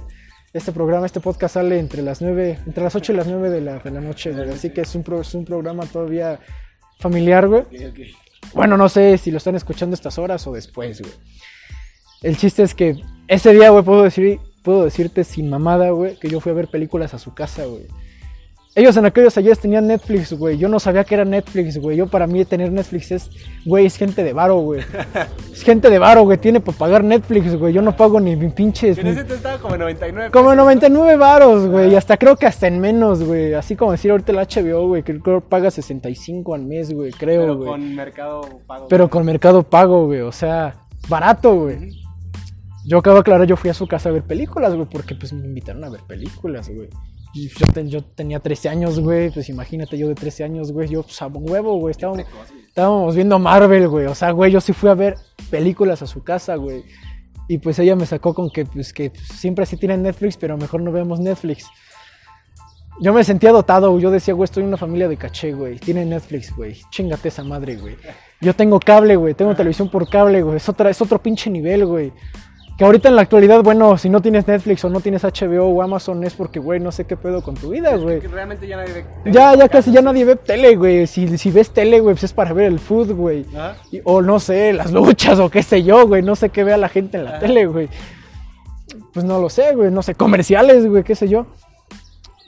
Este programa, este podcast sale entre las 9, entre las 8 y las 9 de la, de la noche, güey. Así que es un, pro- es un programa todavía familiar, güey. Ok, ok. Bueno, no sé si lo están escuchando estas horas o después, güey. El chiste es que ese día, güey, puedo decir, puedo decirte sin mamada, güey, que yo fui a ver películas a su casa, güey. Ellos en aquellos ayeres tenían Netflix, güey. Yo no sabía que era Netflix, güey. Yo para mí tener Netflix es, güey, es gente de varo, güey. Es gente de varo, güey. Tiene para pagar Netflix, güey. Yo no pago ni mi pinche... En ese te estaba como 99 Como pesos. 99 varos, güey. Y hasta creo que hasta en menos, güey. Así como decir ahorita el HBO, güey. Que creo que paga 65 al mes, güey. Creo, Pero güey. con mercado pago. Pero con Mercado Pago, güey. O sea, barato, güey. Yo acabo de aclarar, yo fui a su casa a ver películas, güey, porque pues me invitaron a ver películas, güey. Yo, ten- yo tenía 13 años, güey, pues imagínate yo de 13 años, güey, yo pues a huevo, güey, estábamos, estábamos viendo Marvel, güey, o sea, güey, yo sí fui a ver películas a su casa, güey. Y pues ella me sacó con que, pues, que siempre así tienen Netflix, pero mejor no vemos Netflix. Yo me sentía dotado, güey. Yo decía, güey, estoy en una familia de caché, güey. Tiene Netflix, güey. Chingate esa madre, güey. Yo tengo cable, güey. Tengo televisión por cable, güey. Es, otra, es otro pinche nivel, güey. Que ahorita en la actualidad, bueno, si no tienes Netflix o no tienes HBO o Amazon es porque, güey, no sé qué pedo con tu vida, güey. Que realmente ya nadie ve. Ya, ya casi ya nadie ve tele, güey. Si, si ves tele, güey, pues es para ver el food, güey. ¿Ah? O no sé, las luchas o qué sé yo, güey. No sé qué vea la gente en la Ajá. tele, güey. Pues no lo sé, güey. No sé, comerciales, güey, qué sé yo.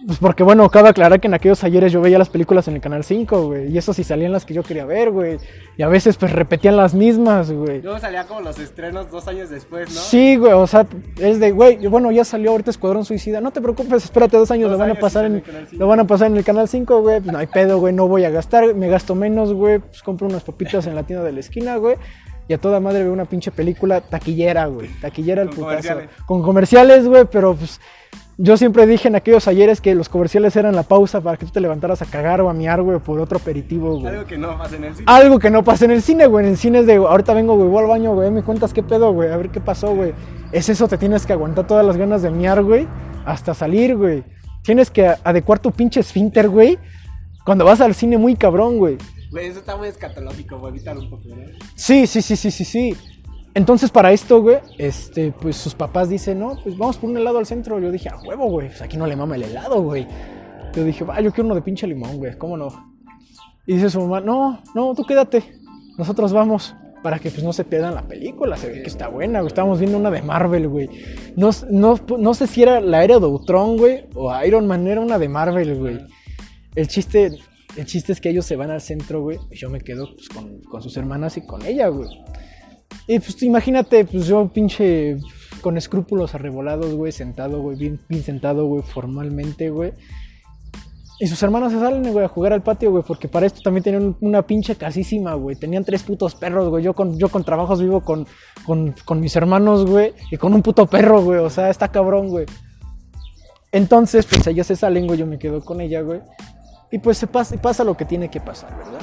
Pues porque, bueno, cabe aclarar que en aquellos ayeres yo veía las películas en el Canal 5, güey. Y eso sí salían las que yo quería ver, güey. Y a veces, pues, repetían las mismas, güey. Luego salía como los estrenos dos años después, ¿no? Sí, güey, o sea, es de, güey, bueno, ya salió ahorita Escuadrón Suicida. No te preocupes, espérate dos años, Dos lo van a pasar en, sale en el Canal 5. lo van a pasar en el Canal 5, güey. Pues no hay pedo, güey, no voy a gastar, me gasto menos, güey. Pues compro unas papitas en la tienda de la esquina, güey. Y a toda madre veo una pinche película taquillera, güey. Taquillera al putazo. comerciales. Con comerciales, güey, pero pues yo siempre dije en aquellos ayeres que los comerciales eran la pausa para que tú te levantaras a cagar o a miar, güey, por otro aperitivo, güey. Algo que no pasa en el cine. Algo que no pasa en el cine, güey. En el cine es de, ahorita vengo, güey, voy al baño, güey, me cuentas qué pedo, güey, a ver qué pasó, güey. Es eso, te tienes que aguantar todas las ganas de miar, güey, hasta salir, güey. Tienes que a- adecuar tu pinche esfínter, güey, cuando vas al cine muy cabrón, güey. Güey, eso está muy escatológico, güey. Evítalo un poco. Sí, sí, sí, sí, sí, sí. Entonces, para esto, güey, este, pues sus papás dicen, no, pues vamos por un helado al centro. Yo dije, a huevo, güey, pues aquí no le mama el helado, güey. Yo dije, va, yo quiero uno de pinche limón, güey, ¿cómo no? Y dice su mamá, no, no, tú quédate, nosotros vamos. Para que pues no se pierdan la película, se ve que está buena, güey. Estábamos viendo una de Marvel, güey. No, no, no sé si era la era de Ultron, güey, o Iron Man, era una de Marvel, güey. El chiste, el chiste es que ellos se van al centro, güey, y yo me quedo pues, con, con sus hermanas y con ella, güey. Y pues imagínate, pues yo pinche con escrúpulos arrebolados, güey, sentado, güey, bien, bien sentado, güey, formalmente, güey. Y sus hermanos se salen, güey, a jugar al patio, güey, porque para esto también tenían una pinche casísima, güey. Tenían tres putos perros, güey. Yo con, yo con trabajos vivo con, con, con mis hermanos, güey, y con un puto perro, güey. O sea, está cabrón, güey. Entonces, pues ellas se salen, güey, yo me quedo con ella, güey. Y pues se pasa, pasa lo que tiene que pasar, ¿verdad?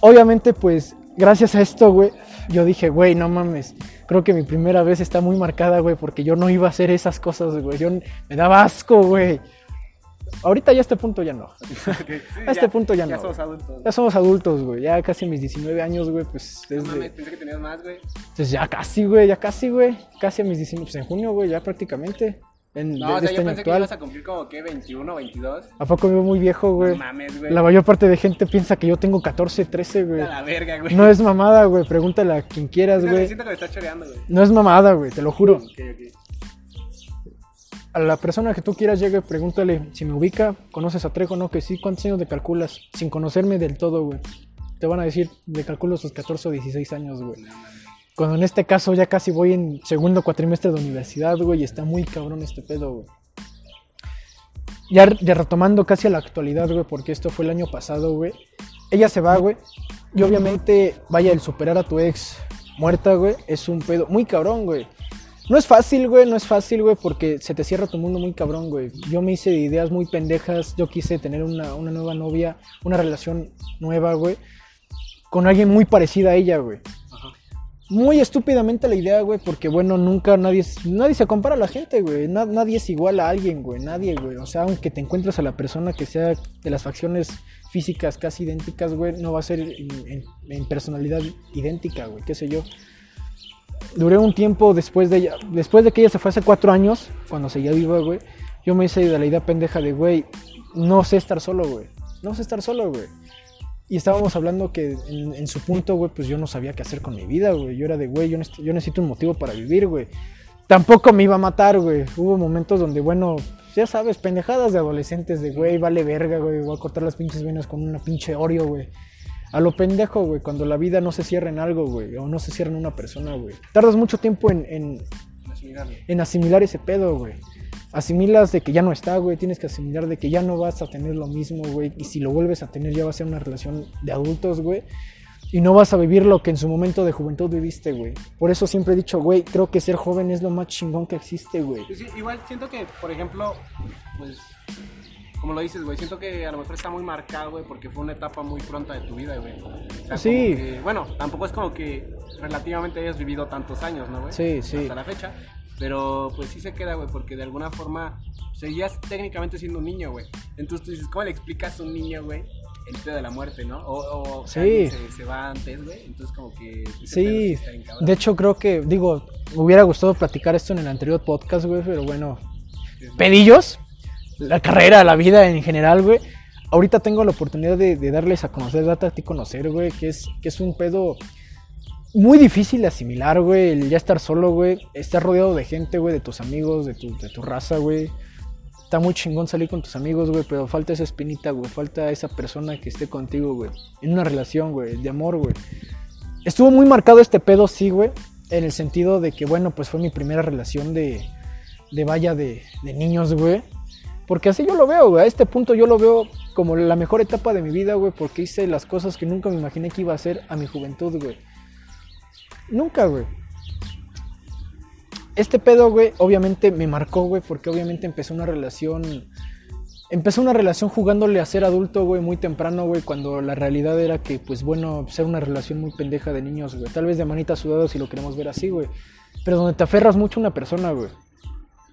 Obviamente, pues, gracias a esto, güey, yo dije, güey, no mames. Creo que mi primera vez está muy marcada, güey, porque yo no iba a hacer esas cosas, güey. Yo me daba asco, güey. Ahorita ya a este punto ya no. A este punto ya no, Ya somos güey. adultos. Ya somos adultos, güey. Ya casi a mis 19 años, güey, pues No desde... mames, pensé que tenías más, güey. Pues ya casi, güey, ya casi, güey. Casi a mis 19, pues en junio, güey, ya prácticamente. En, No, de- o de sea, este yo pensé que actual. ibas a cumplir como que 21, 22. ¿A poco me veo muy viejo, güey? No mames, güey. La mayor parte de gente piensa que yo tengo 14, 13, güey. A la verga, güey. No es mamada, güey. Pregúntale a quien quieras, güey. Siento que me estás choreando, güey. No es mamada, güey, te lo juro. Ok, ok. A la persona que tú quieras llegue, pregúntale si me ubica, conoces a Trejo, no, que sí, ¿cuántos años te calculas? Sin conocerme del todo, güey. Te van a decir, me calculo sus 14 o 16 años, güey. Cuando en este caso ya casi voy en segundo cuatrimestre de universidad, güey, y está muy cabrón este pedo, güey. Ya, retomando casi a la actualidad, güey, porque esto fue el año pasado, güey. Ella se va, güey. Y obviamente, vaya, el superar a tu ex muerta, güey, es un pedo muy cabrón, güey. No es fácil, güey, no es fácil, güey, porque se te cierra tu mundo muy cabrón, güey. Yo me hice de ideas muy pendejas, yo quise tener una, una nueva novia, una relación nueva, güey, con alguien muy parecida a ella, güey. Muy estúpidamente la idea, güey, porque bueno, nunca nadie, nadie se compara a la gente, güey. Na- nadie es igual a alguien, güey, nadie, güey. O sea, aunque te encuentres a la persona que sea de las facciones físicas casi idénticas, güey, no va a ser en personalidad idéntica, güey, qué sé yo. Duré un tiempo después de ella, después de que ella se fue hace cuatro años, cuando seguía viva, güey, yo me hice de la idea pendeja de, güey, no sé estar solo, güey. No sé estar solo, güey. Y estábamos hablando que en, en su punto, güey, pues yo no sabía qué hacer con mi vida, güey. Yo era de, güey, yo, nec- yo necesito un motivo para vivir, güey. Tampoco me iba a matar, güey. Hubo momentos donde, bueno, ya sabes, pendejadas de adolescentes de, güey, vale verga, güey. Voy a cortar las pinches venas con una pinche Oreo, güey. A lo pendejo, güey, cuando la vida no se cierra en algo, güey, o no se cierra en una persona, güey. Tardas mucho tiempo en, en, en asimilar ese pedo, güey. Asimilas de que ya no está, güey. Tienes que asimilar de que ya no vas a tener lo mismo, güey. Y si lo vuelves a tener, ya va a ser una relación de adultos, güey. Y no vas a vivir lo que en su momento de juventud viviste, güey. Por eso siempre he dicho, güey, creo que ser joven es lo más chingón que existe, güey. Pues sí, igual siento que, por ejemplo, pues, como lo dices, güey, siento que a lo mejor está muy marcado, güey, porque fue una etapa muy pronta de tu vida, güey. O sea, Sí. que- bueno, tampoco es como que relativamente hayas vivido tantos años, ¿no, güey? Sí, sí. Hasta la fecha. Pero pues sí se queda, güey, porque de alguna forma seguías técnicamente siendo un niño, güey. Entonces tú dices, ¿cómo le explicas a un niño, güey? El pedo de la muerte, ¿no? O, o Sí. se, se va antes, güey. Entonces como que... Sí, está bien de hecho creo que, digo, me hubiera gustado platicar esto en el anterior podcast, güey, pero bueno, pedillos, la carrera, la vida en general, güey. Ahorita tengo la oportunidad de, de darles a conocer, date a ti conocer, güey, que es, que es un pedo muy difícil de asimilar, güey, el ya estar solo, güey, estar rodeado de gente, güey, de tus amigos, de tu, de tu raza, güey. está muy chingón salir con tus amigos, güey, pero falta esa espinita, güey, falta esa persona que esté contigo, güey, en una relación, güey, de amor, güey. Estuvo muy marcado este pedo, sí, güey, en el sentido de que, bueno, pues fue mi primera relación de, de vaya de, de niños, güey. Porque así yo lo veo, güey. A este punto yo lo veo como la mejor etapa de mi vida, güey. Porque hice las cosas que nunca me imaginé que iba a hacer a mi juventud, güey. Nunca, güey. Este pedo, güey, obviamente me marcó, güey. Porque obviamente empezó una relación. Empezó una relación jugándole a ser adulto, güey, muy temprano, güey. Cuando la realidad era que, pues bueno, ser una relación muy pendeja de niños, güey. Tal vez de manita sudada si lo queremos ver así, güey. Pero donde te aferras mucho a una persona, güey.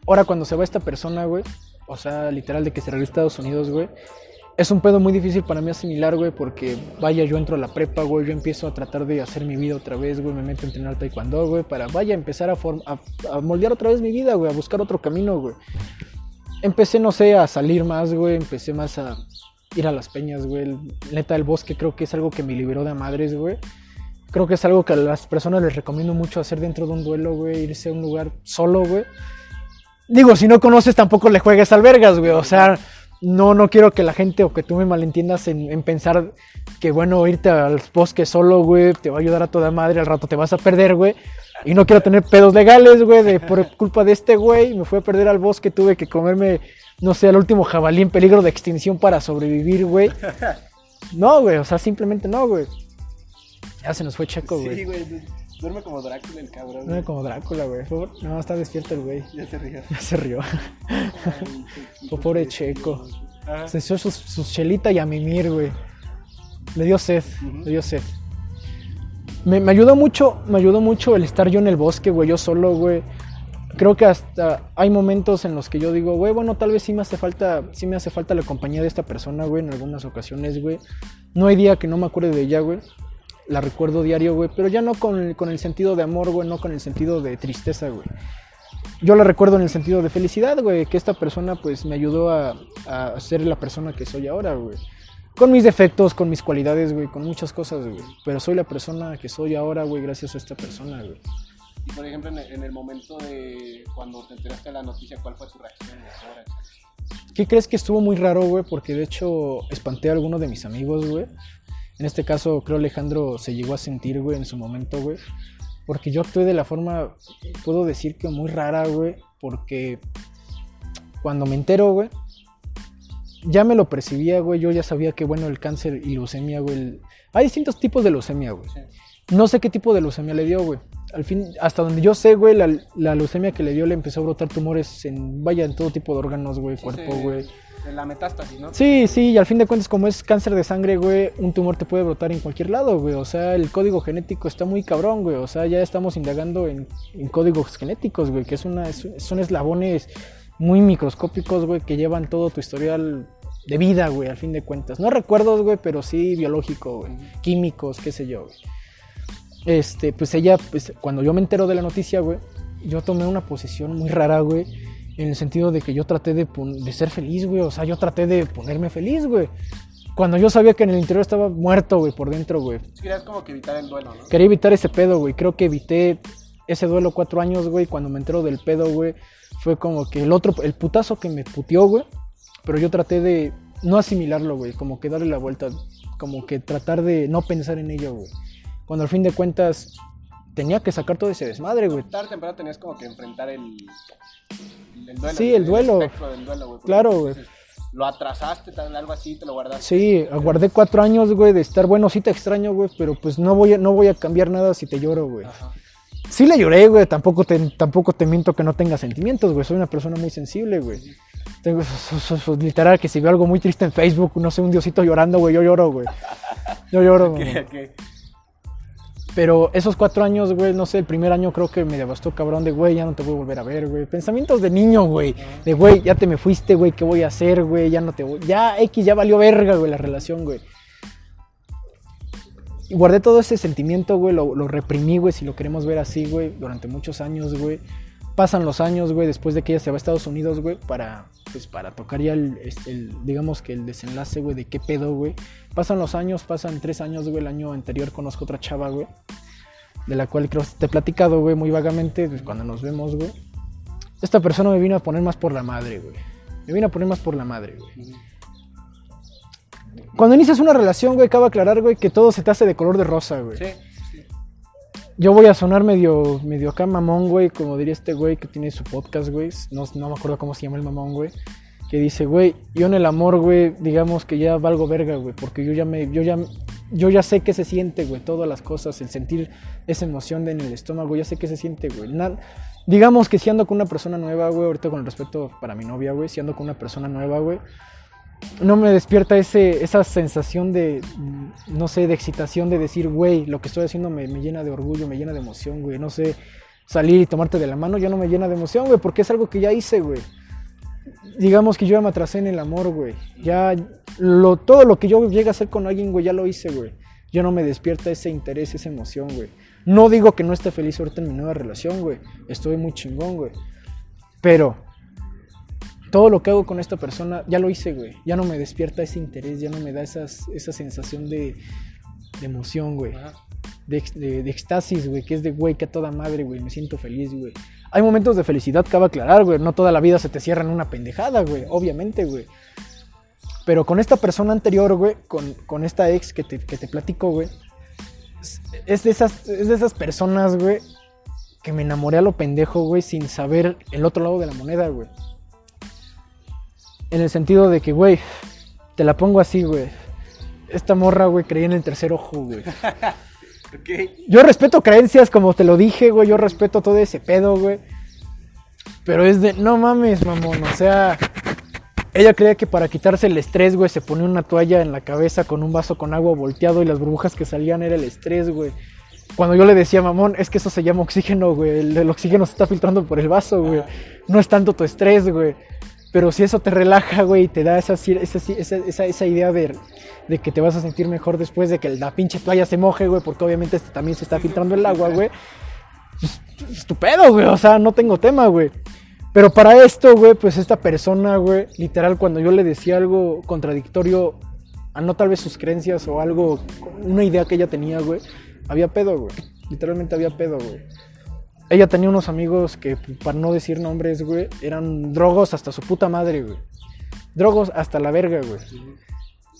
Ahora cuando se va esta persona, güey, o sea, literal de que se regresa a Estados Unidos, güey, es un pedo muy difícil para mí asimilar, güey, porque vaya, yo entro a la prepa, güey, yo empiezo a tratar de hacer mi vida otra vez, güey, me meto a entrenar taekwondo, güey, para vaya, empezar a, a, a moldear otra vez mi vida, güey, a buscar otro camino, güey. Empecé, no sé, a salir más, güey, empecé más a ir a las peñas, güey. El- Neta, el bosque creo que es algo que me liberó de madres, güey. Creo que es algo que a las personas les recomiendo mucho hacer dentro de un duelo, güey, irse a un lugar solo, güey. Digo, si no conoces tampoco le juegues al vergas, güey. O sea, no, no quiero que la gente o que tú me malentiendas en, en pensar que, bueno, irte al bosque solo, güey, te va a ayudar a toda madre, al rato te vas a perder, güey. Y no quiero tener pedos legales, güey, de, por culpa de este güey. Me fui a perder al bosque, tuve que comerme, no sé, al último jabalí en peligro de extinción para sobrevivir, güey. No, güey, o sea, simplemente no, güey. Ya se nos fue Checo, güey. Sí, güey. Du- Duerme como Drácula el cabrón. Güey. como Drácula, güey. No, está despierto el güey. Ya se ríe. Ya se rió. Ay, Oh, pobre Checo. Ajá. Se echó sus, sus chelita y a mimir, güey. Le dio sed, le dio sed. Me, me ayudó mucho, me ayudó mucho el estar yo en el bosque, güey, yo solo, güey. Creo que hasta hay momentos en los que yo digo, güey, bueno, tal vez sí me hace falta, sí me hace falta la compañía de esta persona, güey, en algunas ocasiones, güey. No hay día que no me acuerde de ella, güey. La recuerdo diario, güey, pero ya no con, el- con el sentido de amor, güey, no con el sentido de tristeza, güey. Yo la recuerdo en el sentido de felicidad, güey, que esta persona pues me ayudó a, a ser la persona que soy ahora, güey. Con mis defectos, con mis cualidades, güey, con muchas cosas, güey. Pero soy la persona que soy ahora, güey, gracias a esta persona, güey. Y por ejemplo, en el, en el momento de cuando te enteraste de la noticia, ¿cuál fue tu reacción? ¿Qué crees que estuvo muy raro, güey? Porque de hecho espanté a alguno de mis amigos, güey. En este caso, creo Alejandro se llegó a sentir, güey, en su momento, güey. Porque yo actué de la forma, puedo decir que muy rara, güey. Porque cuando me entero, güey, ya me lo percibía, güey. Yo ya sabía que, bueno, el cáncer y leucemia, güey. el- Hay distintos tipos de leucemia, güey. No sé qué tipo de leucemia le dio, güey. Al fin, hasta donde yo sé, güey, la, la leucemia que le dio le empezó a brotar tumores en, vaya, en todo tipo de órganos, güey, Sí, cuerpo, sí, güey. En la metástasis, ¿no? Sí, sí, y al fin de cuentas, como es cáncer de sangre, güey, un tumor te puede brotar en cualquier lado, güey. O sea, el código genético está muy cabrón, güey. O sea, ya estamos indagando en, en códigos genéticos, güey, que es una, es- son eslabones muy microscópicos, güey, que llevan todo tu historial de vida, güey, al fin de cuentas. No recuerdos, güey, pero sí biológico, güey. Químicos, qué sé yo, güey. Este, pues ella, pues cuando yo me entero de la noticia, güey, yo tomé una posición muy rara, güey. En el sentido de que yo traté de, ser feliz, güey. O sea, yo traté de ponerme feliz, güey. Cuando yo sabía que en el interior estaba muerto, güey, por dentro, güey. Sí, Querías como que evitar el duelo, ¿no? Quería evitar ese pedo, güey. Creo que evité ese duelo cuatro años, güey. Cuando me entero del pedo, güey. Fue como que el otro, el putazo que me puteó, güey. Pero yo traté de no asimilarlo, güey. Como que darle la vuelta. Como que tratar de no pensar en ello, güey. Cuando al fin de cuentas tenía que sacar todo ese desmadre, güey. Tarde o temprano tenías como que enfrentar el, el duelo. Sí, el duelo. del güey, Claro, güey. Lo atrasaste, tal, algo así, te lo guardaste. Sí, aguardé cuatro años, güey, de estar bueno, sí te extraño, güey, pero pues no voy a, no voy a cambiar nada si te lloro, güey. Ajá. Sí le lloré, güey, tampoco te, tampoco te miento que no tenga sentimientos, güey, soy una persona muy sensible, güey. Tengo, so- so- so- literal, que si veo algo muy triste en Facebook, no sé, un diosito llorando, güey, yo lloro, güey. Yo lloro, güey. Que- que- Pero esos cuatro años, güey, no sé, el primer año creo que me devastó cabrón de, güey, ya no te voy a volver a ver, güey. Pensamientos de niño, güey. De, güey, ya te me fuiste, güey, ¿qué voy a hacer, güey? Ya no te voy... Ya, X, ya valió verga, güey, la relación, güey. Y guardé todo ese sentimiento, güey, lo, lo reprimí, güey, si lo queremos ver así, güey, durante muchos años, güey. Pasan los años, güey, después de que ella se va a Estados Unidos, güey, para, pues, para tocar ya el, este, el- digamos que el desenlace, güey, de qué pedo, güey. Pasan los años, pasan tres años, güey, el año anterior conozco otra chava, güey, de la cual creo te he platicado, güey, muy vagamente, pues, cuando nos vemos, güey. Esta persona me vino a poner más por la madre, güey. Me vine a poner más por la madre, güey. Cuando inicias una relación, güey, cabe aclarar, güey, que todo se te hace de color de rosa, güey. Sí. Yo voy a sonar medio, medio acá mamón, güey, como diría este güey que tiene su podcast, güey. No, no me acuerdo cómo se llama el mamón, güey. Que dice, güey, yo en el amor, güey, digamos que ya valgo verga, güey, porque yo ya me, yo ya, yo ya sé qué se siente, güey, todas las cosas, el sentir esa emoción en el estómago, ya sé qué se siente, güey. Digamos que si ando con una persona nueva, güey, ahorita con el respeto para mi novia, güey, si ando con una persona nueva, güey, no me despierta ese, esa sensación de, no sé, de excitación de decir, güey, lo que estoy haciendo me, me llena de orgullo, me llena de emoción, güey, no sé, salir y tomarte de la mano ya no me llena de emoción, güey, porque es algo que ya hice, güey. Digamos que yo ya me atrasé en el amor, güey. Ya lo, todo lo que yo llegue a hacer con alguien, güey, ya lo hice, güey. Ya no me despierta ese interés, esa emoción, güey. No digo que no esté feliz ahorita en mi nueva relación, güey. Estoy muy chingón, güey. Pero todo lo que hago con esta persona ya lo hice, güey. Ya no me despierta ese interés, ya no me da esas, esa sensación de, de emoción, güey. De, de, de éxtasis, güey. Que es de, güey, que a toda madre, güey. Me siento feliz, güey. Hay momentos de felicidad, cabe aclarar, güey. No toda la vida se te cierra en una pendejada, güey. Obviamente, güey. Pero con esta persona anterior, güey, con, con esta ex que te, que te platico, güey, es de, esas, es de esas personas, güey, que me enamoré a lo pendejo, güey, sin saber el otro lado de la moneda, güey. En el sentido de que, güey, te la pongo así, güey. Esta morra, güey, creía en el tercer ojo, güey. Ok. Yo respeto creencias, como te lo dije, güey. Yo respeto todo ese pedo, güey. Pero es de, no mames, mamón. O sea, ella creía que para quitarse el estrés, güey, se ponía una toalla en la cabeza con un vaso con agua volteado y las burbujas que salían era el estrés, güey. Cuando yo le decía, mamón, es que eso se llama oxígeno, güey. El, el oxígeno se está filtrando por el vaso, güey. No es tanto tu estrés, güey. Pero si eso te relaja, güey, y te da esa, esa, esa, esa, idea de, de que te vas a sentir mejor después de que la pinche toalla se moje, güey, porque obviamente este también se está filtrando el agua, güey. Pues, Estupendo, güey, o sea, no tengo tema, güey. Pero para esto, güey, pues esta persona, güey, literal, cuando yo le decía algo contradictorio a no tal vez sus creencias o algo, una idea que ella tenía, güey, había pedo, güey. Literalmente había pedo, güey. Ella tenía unos amigos que, para no decir nombres, güey, eran drogos hasta su puta madre, güey. Drogos hasta la verga, güey.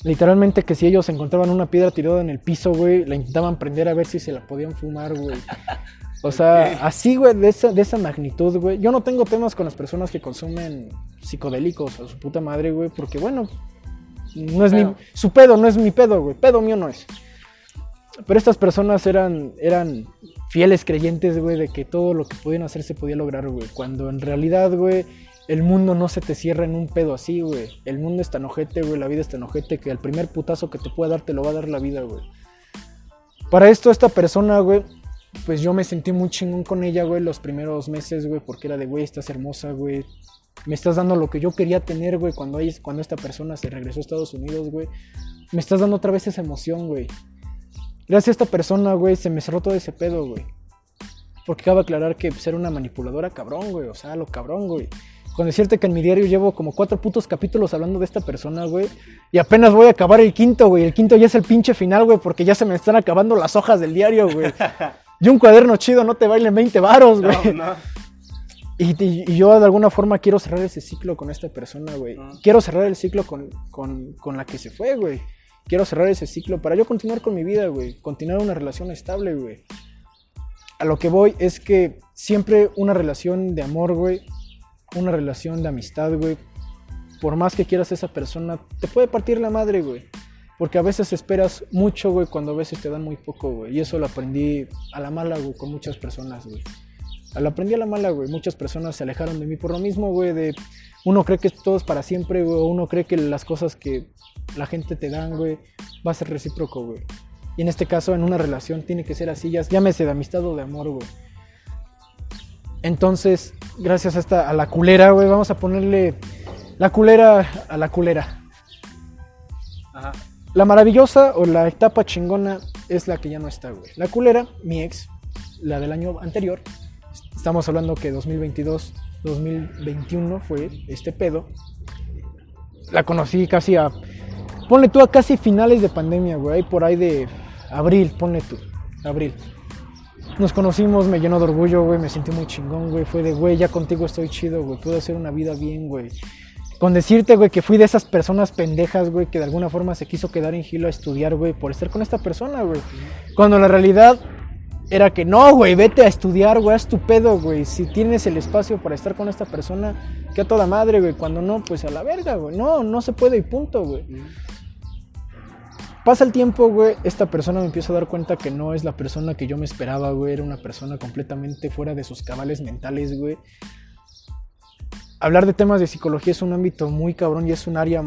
Literalmente que si ellos encontraban una piedra tirada en el piso, güey, la intentaban prender a ver si se la podían fumar, güey. O sea, así, güey, de esa, de esa magnitud, güey. Yo no tengo temas con las personas que consumen psicodélicos o su puta madre, güey, porque bueno, no es mi, su pedo no es mi pedo, güey. Pedo mío no es. Pero estas personas eran, eran fieles creyentes, güey, de que todo lo que podían hacer se podía lograr, güey. Cuando en realidad, güey, el mundo no se te cierra en un pedo así, güey. El mundo es tan ojete, güey, la vida es tan ojete que el primer putazo que te pueda dar te lo va a dar la vida, güey. Para esto, esta persona, güey, pues yo me sentí muy chingón con ella, güey, los primeros meses, güey, porque era de, güey, estás hermosa, güey. Me estás dando lo que yo quería tener, güey, cuando, cuando esta persona se regresó a Estados Unidos, güey. Me estás dando otra vez esa emoción, güey. Gracias a esta persona, güey, se me cerró todo ese pedo, güey. Porque cabe aclarar que pues, era una manipuladora cabrón, güey. O sea, lo cabrón, güey. Con decirte que en mi diario llevo como cuatro putos capítulos hablando de esta persona, güey. Y apenas voy a acabar el quinto, güey. El quinto ya es el pinche final, güey, porque ya se me están acabando las hojas del diario, güey. Y un cuaderno chido no te bailen 20 varos, güey. No, no. Y, y- y yo de alguna forma quiero cerrar ese ciclo con esta persona, güey. Ah. Quiero cerrar el ciclo con, con, con la que se fue, güey. Quiero cerrar ese ciclo para yo continuar con mi vida, güey. Continuar una relación estable, güey. A lo que voy es que siempre una relación de amor, güey. Una relación de amistad, güey. Por más que quieras a esa persona, te puede partir la madre, güey. Porque a veces esperas mucho, güey, cuando a veces te dan muy poco, güey. Y eso lo aprendí a la mala, güey, con muchas personas, güey. Lo aprendí a la mala, güey. Muchas personas se alejaron de mí por lo mismo, güey. De uno cree que todo es para siempre, güey. o Uno cree que las cosas que la gente te dan, güey, va a ser recíproco, güey. Y en este caso, en una relación, tiene que ser así, ya llámese de amistad o de amor, güey. Entonces, gracias a esta, a la culera, güey, vamos a ponerle la culera a la culera. Ajá. La maravillosa o la etapa chingona es la que ya no está, güey. La culera, mi ex, la del año anterior. Estamos hablando que 2022, 2021 fue este pedo. La conocí casi a. Ponle tú a casi finales de pandemia, güey. Por ahí de abril, ponle tú. Abril. Nos conocimos, me llenó de orgullo, güey. Me sentí muy chingón, güey. Fue de, güey, ya contigo estoy chido, güey. Puedo hacer una vida bien, güey. Con decirte, güey, que fui de esas personas pendejas, güey, que de alguna forma se quiso quedar en Gilo a estudiar, güey, por estar con esta persona, güey. Cuando la realidad era que no, güey, vete a estudiar, güey, haz tu pedo, güey. Si tienes el espacio para estar con esta persona, que a toda madre, güey. Cuando no, pues a la verga, güey. No, no se puede y punto, güey. Pasa el tiempo, güey, esta persona me empieza a dar cuenta que no es la persona que yo me esperaba, güey. Era una persona completamente fuera de sus cabales mentales, güey. Hablar de temas de psicología es un ámbito muy cabrón y es un área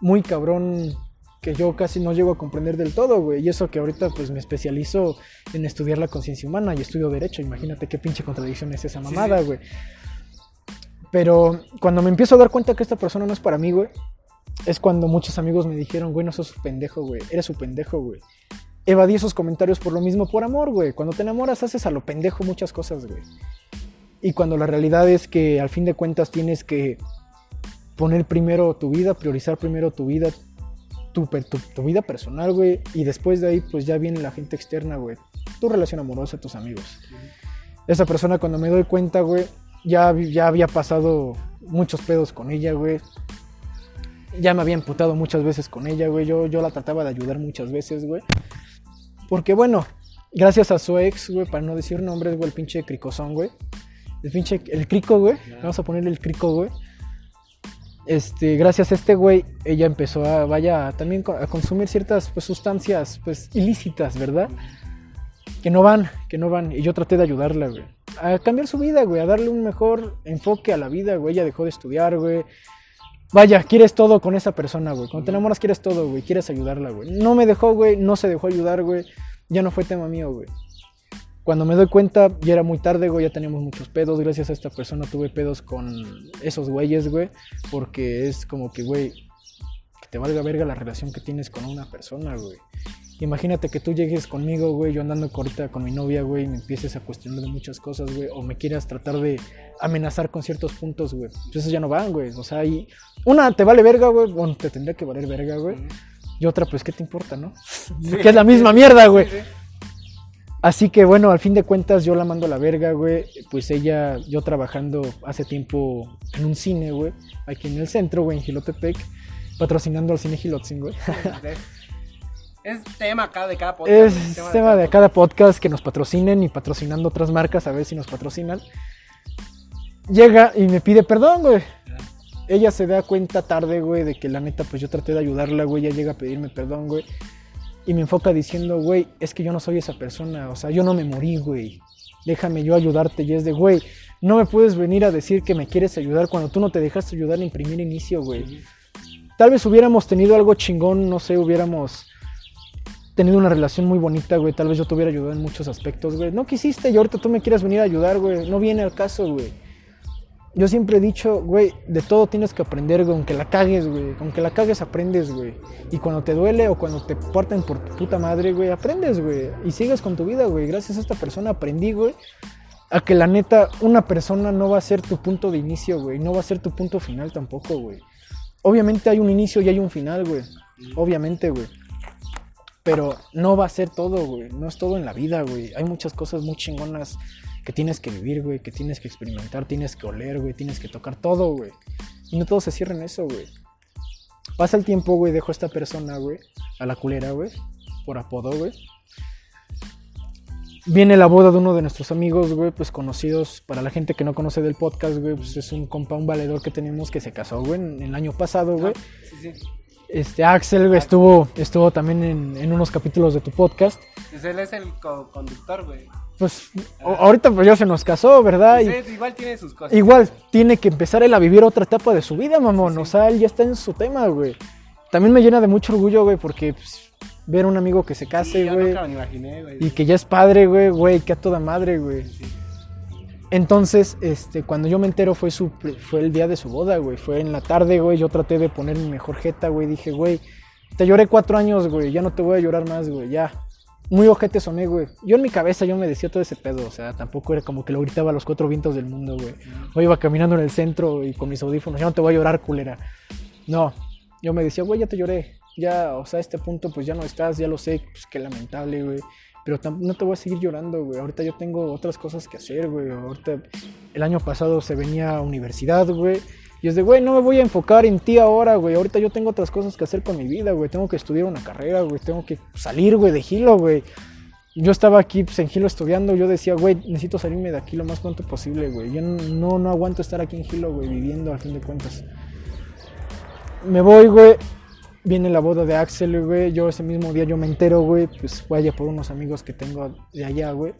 muy cabrón que yo casi no llego a comprender del todo, güey. Y eso que ahorita pues me especializo en estudiar la conciencia humana y estudio derecho. Imagínate qué pinche contradicción es esa mamada, güey. Pero cuando me empiezo a dar cuenta que esta persona no es para mí, güey, es cuando muchos amigos me dijeron, güey, no sos un pendejo, güey. Eres un pendejo, güey. Evadí esos comentarios por lo mismo, por amor, güey. Cuando te enamoras haces a lo pendejo muchas cosas, güey. Y cuando la realidad es que al fin de cuentas tienes que poner primero tu vida, priorizar primero tu vida, tu, tu, tu vida personal, güey. Y después de ahí, pues ya viene la gente externa, güey. Tu relación amorosa, tus amigos. Esa persona, cuando me doy cuenta, güey, ya, ya había pasado muchos pedos con ella, güey. Ya me había emputado muchas veces con ella, güey. Yo, yo la trataba de ayudar muchas veces, güey. Porque, bueno, gracias a su ex, güey, para no decir nombres, güey, el pinche cricozón, güey. El pinche, el crico, güey. Vamos a ponerle el crico, güey. Este, gracias a este güey, ella empezó a, vaya, también a consumir ciertas pues, sustancias, pues, ilícitas, ¿verdad? Que no van, que no van. Y yo traté de ayudarla, güey. A cambiar su vida, güey. A darle un mejor enfoque a la vida, güey. Ella dejó de estudiar, güey. Vaya, quieres todo con esa persona, güey. Cuando te enamoras quieres todo, güey. Quieres ayudarla, güey. No me dejó, güey. No se dejó ayudar, güey. Ya no fue tema mío, güey. Cuando me doy cuenta, ya era muy tarde, güey, ya teníamos muchos pedos. Gracias a esta persona tuve pedos con esos güeyes, güey. Porque es como que, güey, que te valga verga la relación que tienes con una persona, güey. Imagínate que tú llegues conmigo, güey, yo andando ahorita con mi novia, güey, y me empieces a cuestionar de muchas cosas, güey, o me quieras tratar de amenazar con ciertos puntos, güey. Entonces ya no van, güey. O sea, y una te vale verga, güey, bueno, te tendría que valer verga, güey. Y otra, pues, ¿qué te importa, no? que es la misma mierda, güey. Así que bueno, al fin de cuentas yo la mando a la verga, güey. Pues ella, yo trabajando hace tiempo en un cine, güey, aquí en el centro, güey, en Gilotepec, patrocinando al cine Gilotzin, güey. Es tema acá de cada podcast. Es tema de cada podcast que nos patrocinen y patrocinando otras marcas a ver si nos patrocinan. Llega y me pide perdón, güey. Ella se da cuenta tarde, güey, de que la neta, pues yo traté de ayudarla, güey. Ella llega a pedirme perdón, güey. Y me enfoca diciendo, güey, es que yo no soy esa persona. O sea, yo no me morí, güey. Déjame yo ayudarte. Y es de, güey, no me puedes venir a decir que me quieres ayudar cuando tú no te dejaste ayudar en primer inicio, güey. Tal vez hubiéramos tenido algo chingón, no sé, hubiéramos tenido una relación muy bonita, güey. Tal vez yo te hubiera ayudado en muchos aspectos, güey. No quisiste y ahorita tú me quieres venir a ayudar, güey. No viene al caso, güey. Yo siempre he dicho, güey, de todo tienes que aprender, güey. Aunque la cagues, güey. Aunque la cagues, aprendes, güey. Y cuando te duele o cuando te parten por tu puta madre, güey, aprendes, güey. Y sigues con tu vida, güey. Gracias a esta persona aprendí, güey. A que la neta, una persona no va a ser tu punto de inicio, güey. No va a ser tu punto final tampoco, güey. Obviamente hay un inicio y hay un final, güey. Obviamente, güey. Pero no va a ser todo, güey. No es todo en la vida, güey. Hay muchas cosas muy chingonas que tienes que vivir, güey. Que tienes que experimentar, tienes que oler, güey. Tienes que tocar todo, güey. Y no todo se cierra en eso, güey. Pasa el tiempo, güey. Dejo a esta persona, güey. A la culera, güey. Por apodo, güey. Viene la boda de uno de nuestros amigos, güey, pues conocidos. Para la gente que no conoce del podcast, güey, pues es un compa, un valedor que tenemos que se casó, güey, en el año pasado, güey. Sí, sí. Este, Axel estuvo, estuvo también en, en unos capítulos de tu podcast. Pues él es el co- conductor, güey. Pues o- ahorita pues ya se nos casó, ¿verdad? Pues igual tiene sus cosas. igual tiene que empezar él a vivir otra etapa de su vida, mamón. O sea, él ya está en su tema, güey. También me llena de mucho orgullo, güey, porque pues, ver a un amigo que se Sí, case, imaginé, güey. y que ya es padre, güey, güey, que a toda madre, güey. Entonces, este, cuando yo me entero fue su fue el día de su boda, güey. Fue en la tarde, güey. Yo traté de poner mi mejor jeta, güey. Dije, güey, te lloré cuatro años, güey. Ya no te voy a llorar más, güey. Ya. Muy ojete soné, güey. Yo en mi cabeza yo me decía todo ese pedo. O sea, tampoco era como que lo gritaba a los cuatro vientos del mundo, güey. O iba caminando en el centro y con mis audífonos. Ya no te voy a llorar, culera. No. Yo me decía, güey, ya te lloré. Ya, o sea, a este punto, pues ya no estás. Ya lo sé. Pues qué lamentable, güey. Pero no te voy a seguir llorando, güey. Ahorita yo tengo otras cosas que hacer, güey. Ahorita el año pasado se venía a universidad, güey. Y es de, güey, no me voy a enfocar en ti ahora, güey. Ahorita yo tengo otras cosas que hacer con mi vida, güey. Tengo que estudiar una carrera, güey. Tengo que salir, güey, de Gilo, güey. Yo estaba aquí pues, en Gilo estudiando. Yo decía, güey, necesito salirme de aquí lo más pronto posible, güey. Yo no, no aguanto estar aquí en Gilo, güey, viviendo al fin de cuentas. Me voy, güey. Viene la boda de Axel, güey. Yo ese mismo día yo me entero, güey. Pues vaya por unos amigos que tengo de allá, güey.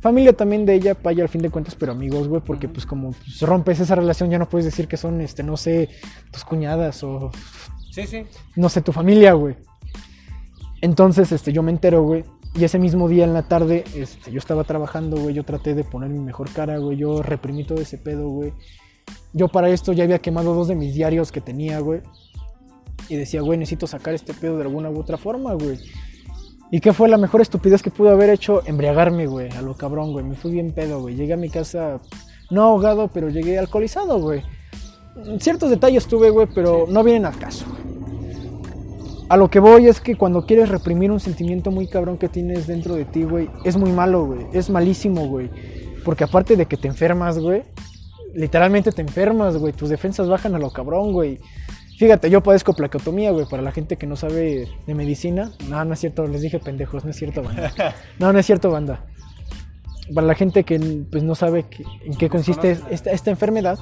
Familia también de ella, vaya al fin de cuentas, pero amigos, güey, porque pues como pues, rompes esa relación ya no puedes decir que son, este, no sé, tus cuñadas o, Sí, sí. no sé, tu familia, güey. Entonces, este, yo me entero, güey. Y ese mismo día en la tarde, este, yo estaba trabajando, güey. Yo traté de poner mi mejor cara, güey. Yo reprimí todo ese pedo, güey. Yo para esto ya había quemado dos de mis diarios que tenía, güey. Y decía, güey, necesito sacar este pedo de alguna u otra forma, güey. ¿Y qué fue la mejor estupidez que pude haber hecho? Embriagarme, güey, a lo cabrón, güey. Me fui bien pedo, güey. Llegué a mi casa, no ahogado, pero llegué alcoholizado, güey. Ciertos detalles tuve, güey, pero no vienen al caso, güey. A lo que voy es que cuando quieres reprimir un sentimiento muy cabrón que tienes dentro de ti, güey, es muy malo, güey. Es malísimo, güey. Porque aparte de que te enfermas, güey, literalmente te enfermas, güey. Tus defensas bajan a lo cabrón, güey. Fíjate, yo padezco placotomía, güey, para la gente que no sabe de medicina. No, no es cierto, les dije pendejos, no es cierto, banda. No, no es cierto, banda. Para la gente que pues, no sabe que- en qué consiste esta, esta enfermedad,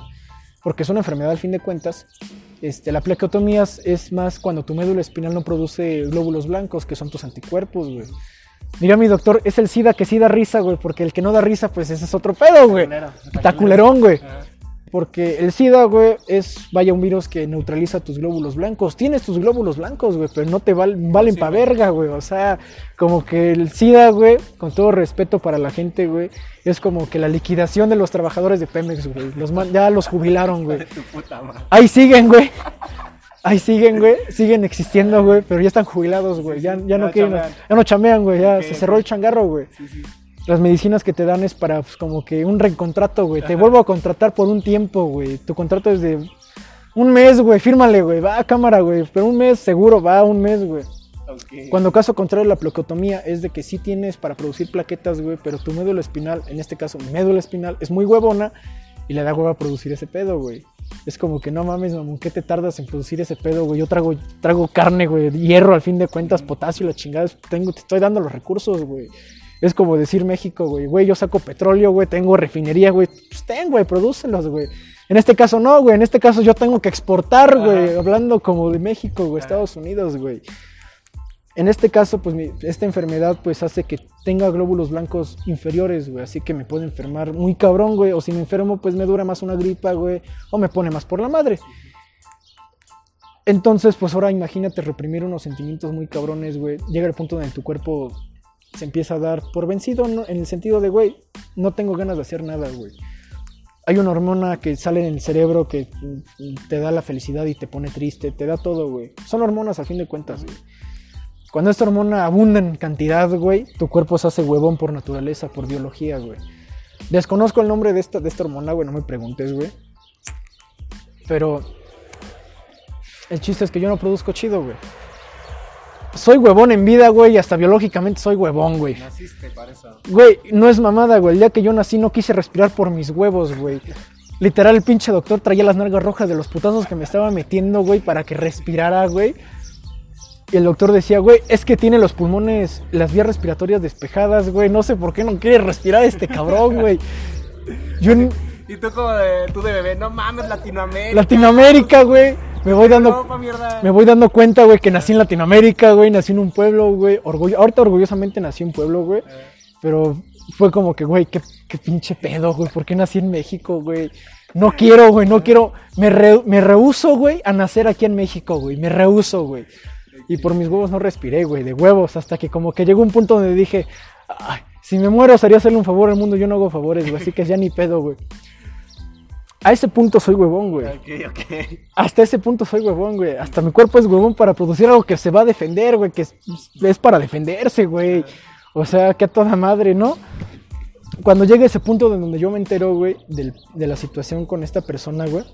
porque es una enfermedad al fin de cuentas, este, la placotomía es- más cuando tu médula espinal no produce glóbulos blancos, que son tus anticuerpos, güey. Mira, mi doctor, es el SIDA que sí da risa, güey, porque el que no da risa, pues ese es otro pedo, güey. Está culerón, güey. Porque el SIDA, güey, es, vaya, un virus que neutraliza tus glóbulos blancos. Tienes tus glóbulos blancos, güey, pero no te val- valen Sí, pa' verga, güey. O sea, como que el SIDA, güey, con todo respeto para la gente, güey, es como que la liquidación de los trabajadores de Pemex, güey. Los ya los jubilaron, güey. Ahí siguen, güey. Ahí siguen, güey. Siguen existiendo, güey, pero ya están jubilados, güey. Ya, ya no quieren. Ya no chamean, güey. Ya se cerró el changarro, güey. Las medicinas que te dan es para, pues, como que un recontrato, güey. Te Ajá. vuelvo a contratar por un tiempo, güey. Tu contrato es de un mes, güey. Fírmale, güey. Va a cámara, güey. Pero un mes seguro, va un mes, güey. Cuando caso contrario, la placotomía es de que sí tienes para producir plaquetas, güey. Pero tu médula espinal, en este caso mi médula espinal, es muy huevona y le da hueva a producir ese pedo, güey. Es como que no mames, mamón, ¿qué te tardas en producir ese pedo, güey? Yo trago, trago carne, güey, hierro al fin de cuentas, potasio la chingada. Tengo, te estoy dando los recursos, güey. Es como decir México, güey, güey, yo saco petróleo, güey, tengo refinería, güey. Pues ten, güey, prodúcelos, güey. En este caso no, güey, en este caso yo tengo que exportar, güey, hablando como de México, güey. Estados Unidos, güey. En este caso, pues mi- esta enfermedad pues hace que tenga glóbulos blancos inferiores, güey. Así que me puedo enfermar muy cabrón, güey. O si me enfermo, pues me dura más una gripa, güey. O me pone más por la madre. Entonces, pues ahora imagínate reprimir unos sentimientos muy cabrones, güey. Llega el punto en el que tu cuerpo se empieza a dar por vencido, en el sentido de, güey, no tengo ganas de hacer nada, güey. Hay una hormona que sale en el cerebro que te da la felicidad y te pone triste, te da todo, güey. Son hormonas a fin de cuentas, güey. Cuando esta hormona abunda en cantidad, güey, tu cuerpo se hace huevón por naturaleza, por biología, güey. Desconozco el nombre de esta, de esta hormona, güey, no me preguntes, güey. Pero el chiste es que yo no produzco chido, güey. Soy huevón en vida, güey, y hasta biológicamente soy huevón, güey. Naciste para eso. Güey, no es mamada, güey. El día que yo nací no quise respirar por mis huevos, güey. Literal, el pinche doctor traía las nalgas rojas de los putazos que me estaba metiendo, güey, para que respirara, güey. Y el doctor decía, güey, es que tiene los pulmones, las vías respiratorias despejadas, güey. No sé por qué no quiere respirar este cabrón, güey. Yo Y tú como de, tú de bebé, no mames, Latinoamérica. Latinoamérica, güey, me voy dando... Europa. Me voy dando cuenta, güey, que nací en Latinoamérica, güey, nací en un pueblo, güey. Orgullo... Ahorita orgullosamente nací en un pueblo, güey. Pero fue como que, güey, qué, qué pinche pedo, güey. ¿Por qué nací en México, güey? No quiero, güey, no quiero. Me, re- me rehuso, güey, a nacer aquí en México, güey. Me rehuso, güey. Y por mis huevos no respiré, güey, de huevos. Hasta que como que llegó un punto donde dije, ay, si me muero sería hacerle un favor al mundo. Yo no hago favores, güey. Así que ya ni pedo, güey. A ese punto soy huevón, güey. Ok, ok. Hasta ese punto soy huevón, güey. Hasta mi cuerpo es huevón para producir algo que se va a defender, güey. Que es, es para defenderse, güey. O sea, que a toda madre, ¿no? Cuando llega ese punto de donde yo me entero, güey, del- de la situación con esta persona, güey.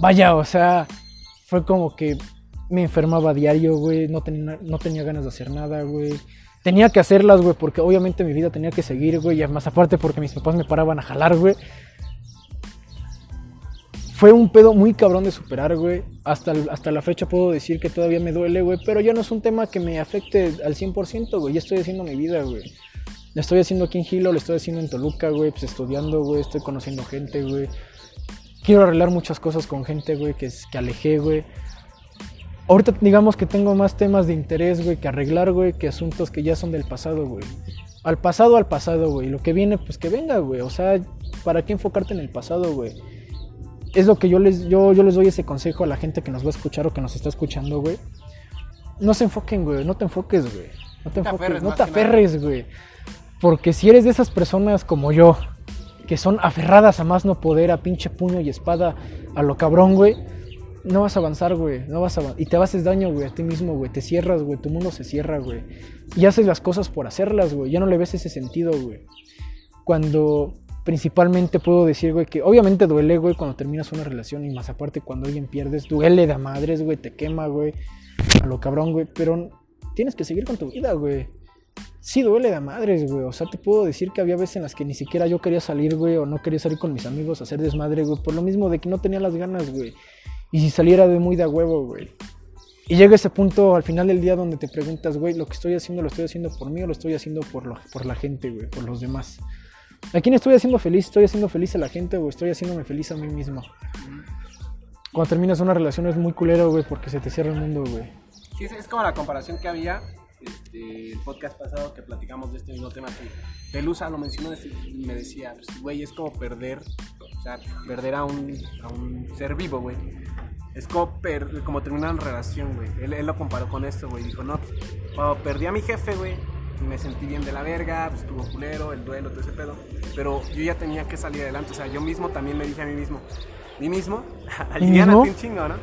Vaya, o sea, fue como que me enfermaba a diario, güey. No tenía, no tenía ganas de hacer nada, güey. Tenía que hacerlas, güey, porque obviamente mi vida tenía que seguir, güey. Y más aparte porque mis papás me paraban a jalar, güey. Fue un pedo muy cabrón de superar, güey. Hasta, hasta la fecha puedo decir que todavía me duele, güey. Pero ya no es un tema que me afecte al 100%, güey. Ya estoy haciendo mi vida, güey. La estoy haciendo aquí en Gilo, la estoy haciendo en Toluca, güey. Pues estudiando, güey. Estoy conociendo gente, güey. Quiero arreglar muchas cosas con gente, güey, que, que alejé, güey. Ahorita digamos que tengo más temas de interés, güey, que arreglar, güey, que asuntos que ya son del pasado, güey. Al pasado, al pasado, güey. Lo que viene, pues que venga, güey. O sea, ¿para qué enfocarte en el pasado, güey? Es lo que yo les, yo, yo les doy ese consejo a la gente que nos va a escuchar o que nos está escuchando, güey. No se enfoquen, güey. No te enfoques, güey. No te enfoques. aferres, no te aferres, güey. Porque si eres de esas personas como yo, que son aferradas a más no poder, a pinche puño y espada, a lo cabrón, güey, no vas a avanzar, güey. No vas a Y te haces daño, güey, a ti mismo, güey. Te cierras, güey. Tu mundo se cierra, güey. Y haces las cosas por hacerlas, güey. Ya no le ves ese sentido, güey. Cuando principalmente puedo decir, güey, que obviamente duele, güey, cuando terminas una relación y más aparte cuando alguien pierdes, duele de madres, güey, te quema, güey, a lo cabrón, güey, pero tienes que seguir con tu vida, güey. Sí duele de madres, güey, o sea, te puedo decir que había veces en las que ni siquiera yo quería salir, güey, o no quería salir con mis amigos a hacer desmadre, güey, por lo mismo de que no tenía las ganas, güey. Y si saliera de muy de huevo, güey. Y llega ese punto al final del día donde te preguntas, güey, lo que estoy haciendo, lo estoy haciendo por mí o lo estoy haciendo por, lo- por la gente, güey, por los demás. ¿A quién estoy haciendo feliz? ¿Estoy haciendo feliz a la gente o estoy haciéndome feliz a mí mismo? Cuando terminas una relación es muy culero, güey, porque se te cierra el mundo, güey. Sí, es, como la comparación que había este, el podcast pasado que platicamos de este mismo tema que Pelusa lo mencionó este, y me decía, pues, güey, es como perder, o sea, perder a un, a un ser vivo, güey. Es como, como terminar una relación, güey. Él, él lo comparó con esto, güey. Dijo, no, pues, cuando perdí a mi jefe, güey, me sentí bien de la verga, pues estuvo culero, el duelo, todo ese pedo. Pero yo ya tenía que salir adelante, o sea, yo mismo también me dije a mí mismo, mí mismo, aliviánate un chingo, ¿no?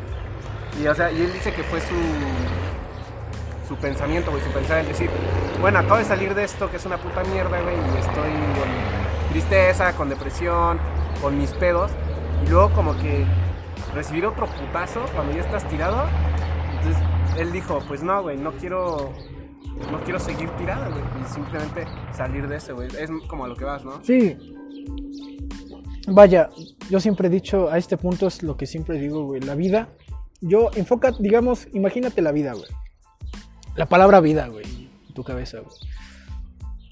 Y, o sea, y él dice que fue su, su pensamiento, güey, su pensar, el decir, bueno, acabo de salir de esto que es una puta mierda, güey, y estoy con tristeza, con depresión, con mis pedos, y luego como que recibir otro putazo cuando ya estás tirado, entonces él dijo, pues no, güey, no quiero, no quiero seguir tirado, güey, y simplemente salir de eso, güey, es como a lo que vas, ¿no? Sí. Vaya, yo siempre he dicho, a este punto es lo que siempre digo, güey, la vida, yo enfoca, digamos, imagínate la vida, güey. La palabra vida, güey, en tu cabeza, güey.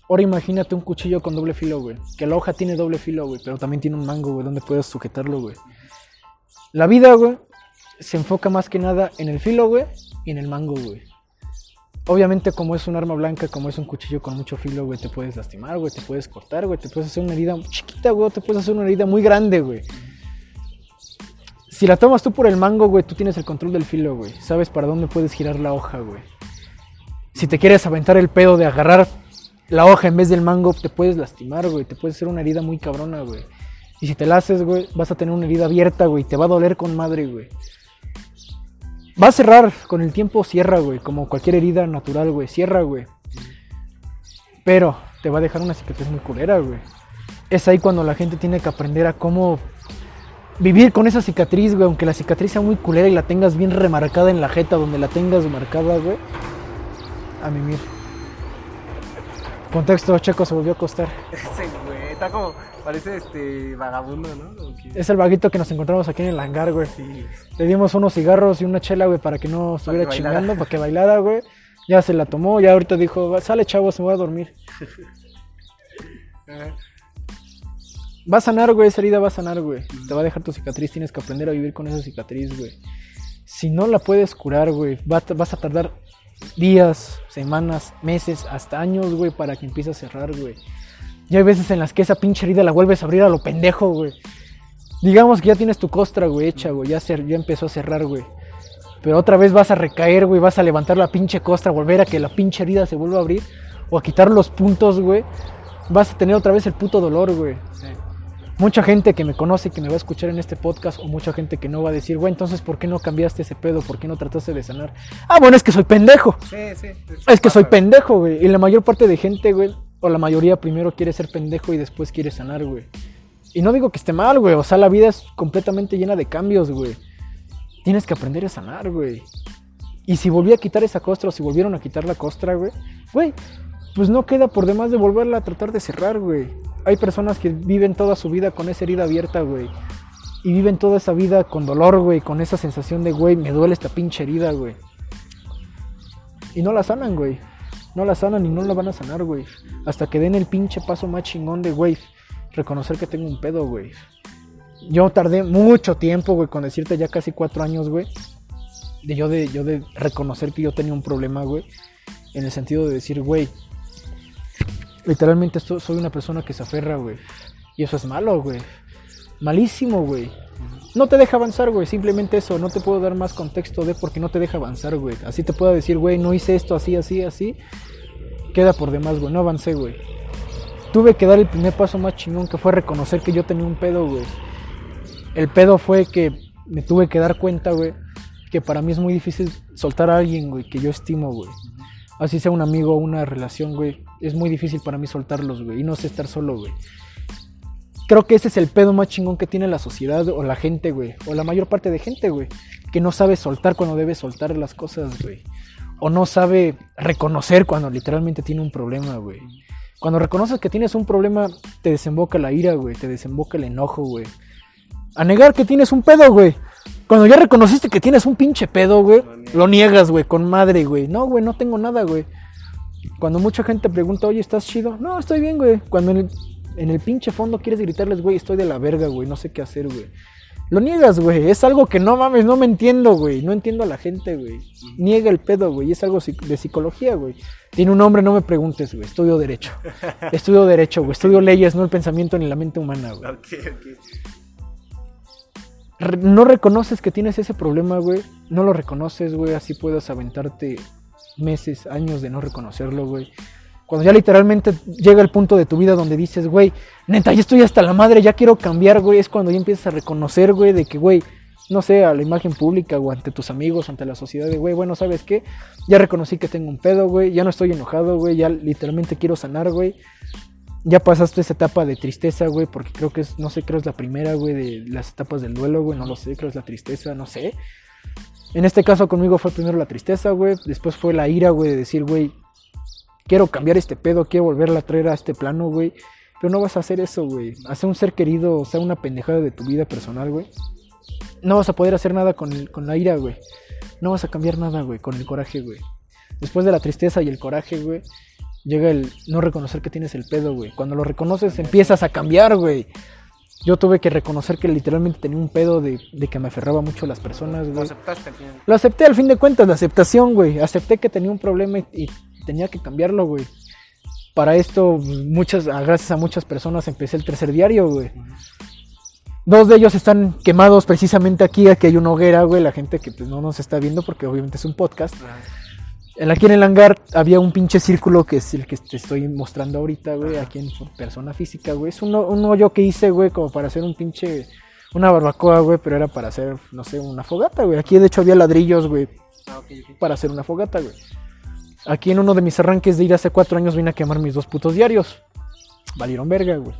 Ahora imagínate un cuchillo con doble filo, güey. Que la hoja tiene doble filo, güey, pero también tiene un mango, güey, donde puedes sujetarlo, güey. La vida, güey, se enfoca más que nada en el filo, güey, y en el mango, güey. Obviamente, como es un arma blanca, como es un cuchillo con mucho filo, güey, te puedes lastimar, güey, te puedes cortar, güey, te puedes hacer una herida chiquita, güey, te puedes hacer una herida muy grande, güey. Si la tomas tú por el mango, güey, tú tienes el control del filo, güey. Sabes para dónde puedes girar la hoja, güey. Si te quieres aventar el pedo de agarrar la hoja en vez del mango, te puedes lastimar, güey. Te puedes hacer una herida muy cabrona, güey. Y si te la haces, güey, vas a tener una herida abierta, güey. Te va a doler con madre, güey. Va a cerrar, con el tiempo cierra, güey. Como cualquier herida natural, güey. Cierra, güey. Pero te va a dejar una cicatriz muy culera, güey. Es ahí cuando la gente tiene que aprender a cómo vivir con esa cicatriz, güey. Aunque la cicatriz sea muy culera y la tengas bien remarcada en la jeta, donde la tengas marcada, güey. A mimir. Contexto, Checo se volvió a acostar. Güey, está como, parece este vagabundo, ¿no? Que- Es el vaguito que nos encontramos aquí en el hangar, güey. Sí. Le dimos unos cigarros y una chela, güey, para que no estuviera bailara. chingando, para que bailara, güey. Ya se la tomó, ya ahorita dijo, sale chavos, me voy a dormir. Ajá. Va a sanar, güey, esa herida va a sanar, güey. Te va a dejar tu cicatriz, tienes que aprender a vivir con esa cicatriz, güey. Si no la puedes curar, güey, vas a tardar días, semanas, meses, hasta años, güey, para que empiece a cerrar, güey. Y hay veces en las que esa pinche herida la vuelves a abrir a lo pendejo, güey. Digamos que ya tienes tu costra, güey, hecha, güey, ya, cer- ya empezó a cerrar, güey. Pero otra vez vas a recaer, güey, vas a levantar la pinche costra, volver a que la pinche herida se vuelva a abrir, o a quitar los puntos, güey. Vas a tener otra vez el puto dolor, güey. Sí. Mucha gente que me conoce, que me va a escuchar en este podcast, o mucha gente que no va a decir, güey, entonces, ¿por qué no cambiaste ese pedo? ¿Por qué no trataste de sanar? Ah, bueno, es que soy pendejo. Sí, sí. Es que soy güey. pendejo, güey. Y la mayor parte de gente, güey, o la mayoría primero quiere ser pendejo y después quiere sanar, güey. Y no digo que esté mal, güey. O sea, la vida es completamente llena de cambios, güey. Tienes que aprender a sanar, güey. Y si volví a quitar esa costra o si volvieron a quitar la costra, güey, güey, pues no queda por demás de volverla a tratar de cerrar, güey. Hay personas que viven toda su vida con esa herida abierta, güey. y viven toda esa vida con dolor, güey, con esa sensación de, güey, me duele esta pinche herida, güey. Y no la sanan, güey. No la sanan y no la van a sanar, güey. Hasta que den el pinche paso más chingón de, güey, reconocer que tengo un pedo, güey. Yo tardé mucho tiempo, güey, con decirte ya casi cuatro años, güey. De yo de, yo de reconocer que yo tenía un problema, güey. En el sentido de decir, güey, literalmente esto- soy una persona que se aferra, güey. Y eso es malo, güey. Malísimo, güey. No te deja avanzar, güey. Simplemente eso. No te puedo dar más contexto de porque no te deja avanzar, güey. Así te puedo decir, güey, no hice esto así, así, así. Queda por demás, güey. No avancé, güey. Tuve que dar el primer paso más chingón que fue reconocer que yo tenía un pedo, güey. El pedo fue que me tuve que dar cuenta, güey, que para mí es muy difícil soltar a alguien, güey, que yo estimo, güey. Así sea un amigo o una relación, güey. Es muy difícil para mí soltarlos, güey. Y no sé estar solo, güey. Creo que ese es el pedo más chingón que tiene la sociedad o la gente, güey. O la mayor parte de gente, güey. Que no sabe soltar cuando debe soltar las cosas, güey. O no sabe reconocer cuando literalmente tiene un problema, güey. Cuando reconoces que tienes un problema, te desemboca la ira, güey. Te desemboca el enojo, güey. A negar que tienes un pedo, güey. Cuando ya reconociste que tienes un pinche pedo, güey, Lo niegas. güey, con madre, güey. No, güey, no tengo nada, güey. Cuando mucha gente pregunta, oye, ¿estás chido? No, estoy bien, güey. Cuando en el, pinche fondo quieres gritarles, güey, estoy de la verga, güey, no sé qué hacer, güey. Lo niegas, güey. Es algo que no mames, no me entiendo, güey. No entiendo a la gente, güey. Niega el pedo, güey. Es algo de psicología, güey. Tiene un nombre, no me preguntes, güey. Estudio Derecho. Estudio Derecho, güey. Estudio leyes, no el pensamiento ni la mente humana, güey. Ok, ok. Re- no reconoces que tienes ese problema, güey. No lo reconoces, güey. Así puedas aventarte meses, años de no reconocerlo, güey. Cuando ya literalmente llega el punto de tu vida donde dices, güey, neta, ya estoy hasta la madre, ya quiero cambiar, güey. Es cuando ya empiezas a reconocer, güey, de que, güey, no sé, a la imagen pública o ante tus amigos, ante la sociedad, de, güey, bueno, ¿sabes qué? Ya reconocí que tengo un pedo, güey. Ya no estoy enojado, güey. Ya literalmente quiero sanar, güey. Ya pasaste esa etapa de tristeza, güey, porque creo que es, no sé, creo es la primera, güey, de las etapas del duelo, güey, no lo sé, creo es la tristeza, no sé. En este caso conmigo fue primero la tristeza, güey, después fue la ira, güey, de decir, güey, quiero cambiar este pedo, quiero volverla a traer a este plano, güey. Pero no vas a hacer eso, güey. Hacer un ser querido, o sea, una pendejada de tu vida personal, güey. No vas a poder hacer nada con, el- con la ira, güey. No vas a cambiar nada, güey, con el coraje, güey. Después de la tristeza y el coraje, güey, llega el no reconocer que tienes el pedo, güey. Cuando lo reconoces empiezas a cambiar, güey. Yo tuve que reconocer que literalmente tenía un pedo de, de que me aferraba mucho a las personas, Lo güey. aceptaste al. Lo acepté al fin de cuentas, la aceptación, güey. Acepté que tenía un problema y, y tenía que cambiarlo, güey. Para esto, muchas, gracias a muchas personas, empecé el tercer diario, güey. Dos de ellos están quemados precisamente aquí, aquí hay una hoguera, güey. La gente que pues, no nos está viendo porque obviamente es un podcast. En aquí en el hangar había un pinche círculo que es el que te estoy mostrando ahorita, güey, aquí en persona física, güey. Es un, un hoyo que hice, güey, como para hacer un pinche, una barbacoa, güey, pero era para hacer, no sé, una fogata, güey. Aquí de hecho había ladrillos, güey, Ah, para hacer una fogata, güey. Aquí en uno de mis arranques de ir hace cuatro años vine a quemar mis dos putos diarios. Valieron verga, güey.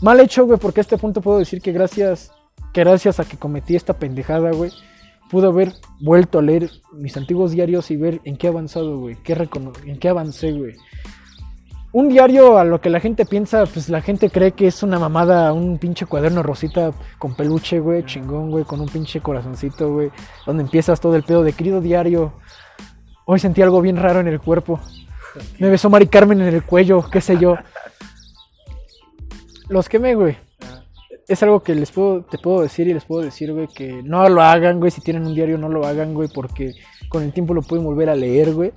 Mal hecho, güey, porque a este punto puedo decir que gracias, que gracias a que cometí esta pendejada, güey, pude haber vuelto a leer mis antiguos diarios y ver en qué avanzado, güey, en qué avancé, güey. Un diario a lo que la gente piensa, pues la gente cree que es una mamada, un pinche cuaderno rosita con peluche, güey, chingón, güey, con un pinche corazoncito, güey, donde empiezas todo el pedo de querido diario. Hoy sentí algo bien raro en el cuerpo. Me besó Mari Carmen en el cuello, qué sé yo. Los quemé, güey. Es algo que les puedo, te puedo decir y les puedo decir, güey, que no lo hagan, güey. Si tienen un diario, no lo hagan, güey, porque con el tiempo lo pueden volver a leer, güey.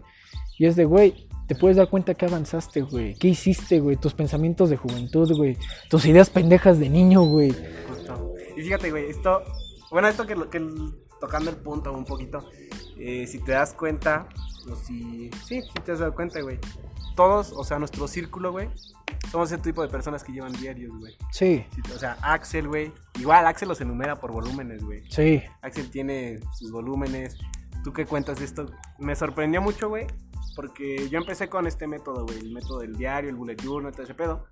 Y es de, güey, te puedes dar cuenta que avanzaste, güey. ¿Qué hiciste, güey? Tus pensamientos de juventud, güey. Tus ideas pendejas de niño, güey. justo. Y fíjate, güey, esto, bueno, esto que, que tocando el punto un poquito, eh, si te das cuenta, o si, sí, si te has dado cuenta, güey, todos, o sea, nuestro círculo, güey, somos ese tipo de personas que llevan diarios, güey. Sí, O sea, Axel, güey, igual Axel los enumera por volúmenes, güey. sí. Axel tiene sus volúmenes. ¿Tú qué cuentas de esto? Me sorprendió mucho, güey, porque yo empecé con este método, güey, el método del diario, el bullet journal, todo ese pedo.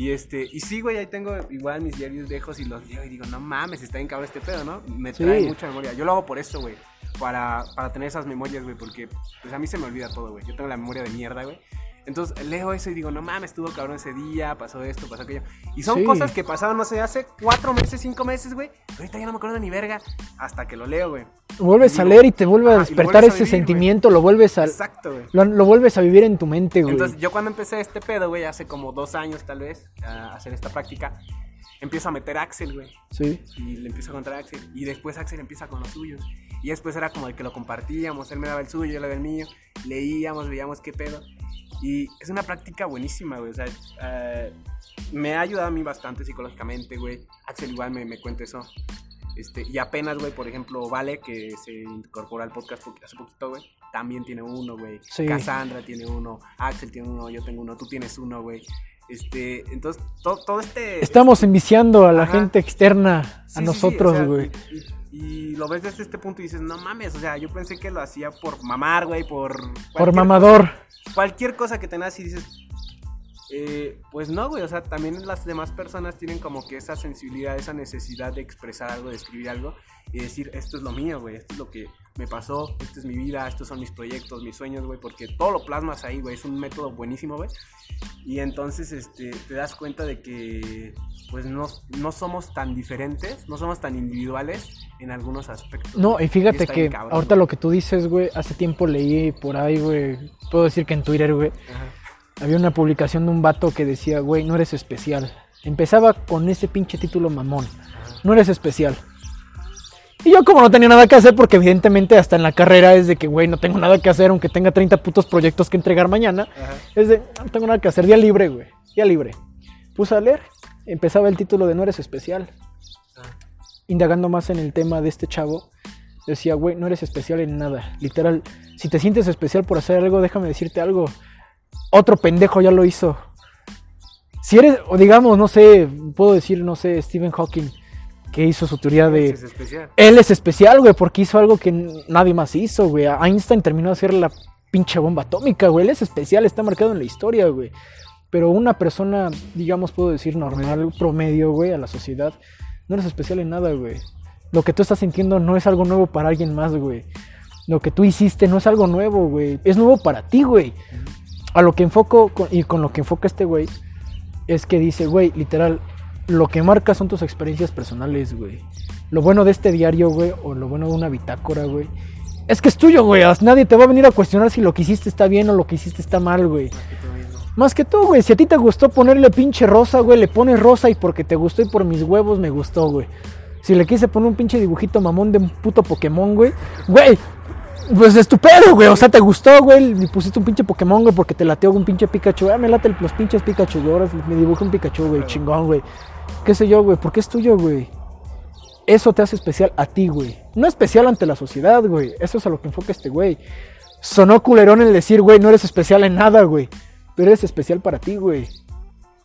Y este, y sí, güey, ahí tengo igual mis diarios viejos y los leo y digo, no mames, está bien cabrón este pedo, ¿no? Me Sí. trae mucha memoria. Yo lo hago por esto, güey, para, para tener esas memorias, güey, porque pues a mí se me olvida todo, güey. Yo tengo la memoria de mierda, güey. Entonces leo eso y digo, no mames, estuvo cabrón ese día, pasó esto, pasó aquello. Y son Sí. cosas que pasaron, no sé, hace cuatro meses, cinco meses, güey. Ahorita ya no me acuerdo ni verga hasta que lo leo, güey. Vuelves a leer y te vuelve a despertar a ese vivir, sentimiento, lo vuelves a Exacto, güey. lo, lo vuelves a vivir en tu mente, güey. Entonces, yo cuando empecé este pedo, güey, hace como dos años tal vez, a hacer esta práctica, empiezo a meter a Axel, güey. Sí. Y le empiezo a contar a Axel. Y después Axel empieza con los suyos. Y después era como el que lo compartíamos. Él me daba el suyo, yo le daba el mío. Leíamos, veíamos qué pedo. Y es una práctica buenísima, güey. O sea, eh, me ha ayudado a mí bastante psicológicamente, güey. Axel igual me, me cuenta eso. Este, y apenas, güey, por ejemplo, Vale, que se incorpora al podcast po- hace poquito, güey. También tiene uno, güey. Sí. Cassandra tiene uno. Axel tiene uno, yo tengo uno. Tú tienes uno, güey. Este, entonces, todo, todo este... Estamos enviciando a la Ajá. gente externa Sí, a nosotros, güey. y, lo ves desde este punto y dices, no mames, o sea, yo pensé que lo hacía por mamar, güey, por... Por mamador. cosa- cualquier cosa que tengas y dices, eh, pues no, güey, o sea, también las demás personas tienen como que esa sensibilidad, esa necesidad de expresar algo, de escribir algo y decir, esto es lo mío, güey, esto es lo que me pasó, esta es mi vida, estos son mis proyectos, mis sueños, güey, porque todo lo plasmas ahí, güey, es un método buenísimo, güey. Y entonces este, te das cuenta de que pues no, no somos tan diferentes, no somos tan individuales en algunos aspectos. No, y fíjate que cabrón, ahorita lo que tú dices, güey, hace tiempo leí por ahí, güey, puedo decir que en Twitter, güey, había una publicación de un vato que decía, güey, no eres especial. Empezaba con ese pinche título mamón, no eres especial. Y yo como no tenía nada que hacer, porque evidentemente hasta en la carrera es de que, güey, no tengo nada que hacer, aunque tenga 30 putos proyectos que entregar mañana, Ajá. es de, no tengo nada que hacer, día libre, güey, día libre. Puse a leer, empezaba el título de no eres especial. Ajá. Indagando más en el tema de este chavo, decía, güey, no eres especial en nada. Literal, si te sientes especial por hacer algo, déjame decirte algo. Otro pendejo ya lo hizo. Si eres, o digamos, no sé, puedo decir, no sé, Stephen Hawking, que hizo su teoría de... Es especial. Él es especial, güey, porque hizo algo que nadie más hizo, güey. Einstein terminó de hacer la pinche bomba atómica, güey. Él es especial, está marcado en la historia, güey. Pero una persona, digamos, puedo decir normal, promedio, güey, a la sociedad, no eres especial en nada, güey. Lo que tú estás sintiendo no es algo nuevo para alguien más, güey. Lo que tú hiciste no es algo nuevo, güey. Es nuevo para ti, güey. A lo que enfoco con- y con lo que enfoca este güey es que dice, güey, literal, lo que marca son tus experiencias personales, güey. Lo bueno de este diario, güey, o lo bueno de una bitácora, güey, es que es tuyo, güey. Nadie te va a venir a cuestionar si lo que hiciste está bien o lo que hiciste está mal, güey. Más que tú güey. Si a ti te gustó ponerle pinche rosa, güey, le pones rosa y porque te gustó y por mis huevos me gustó, güey. Si le quise poner un pinche dibujito mamón de un puto Pokémon, güey, güey, pues estupendo, güey. O sea, te gustó, güey. Me pusiste un pinche Pokémon, güey, porque te lateó un pinche Pikachu. Ah, me late los pinches Pikachu. Y ahora me dibujé un Pikachu, güey. Chingón, güey. ¿Qué sé yo, güey? Porque es tuyo, güey. Eso te hace especial a ti, güey. No especial ante la sociedad, güey. Eso es a lo que enfoca este güey. Sonó culerón el decir, güey, no eres especial en nada, güey. Pero eres especial para ti, güey.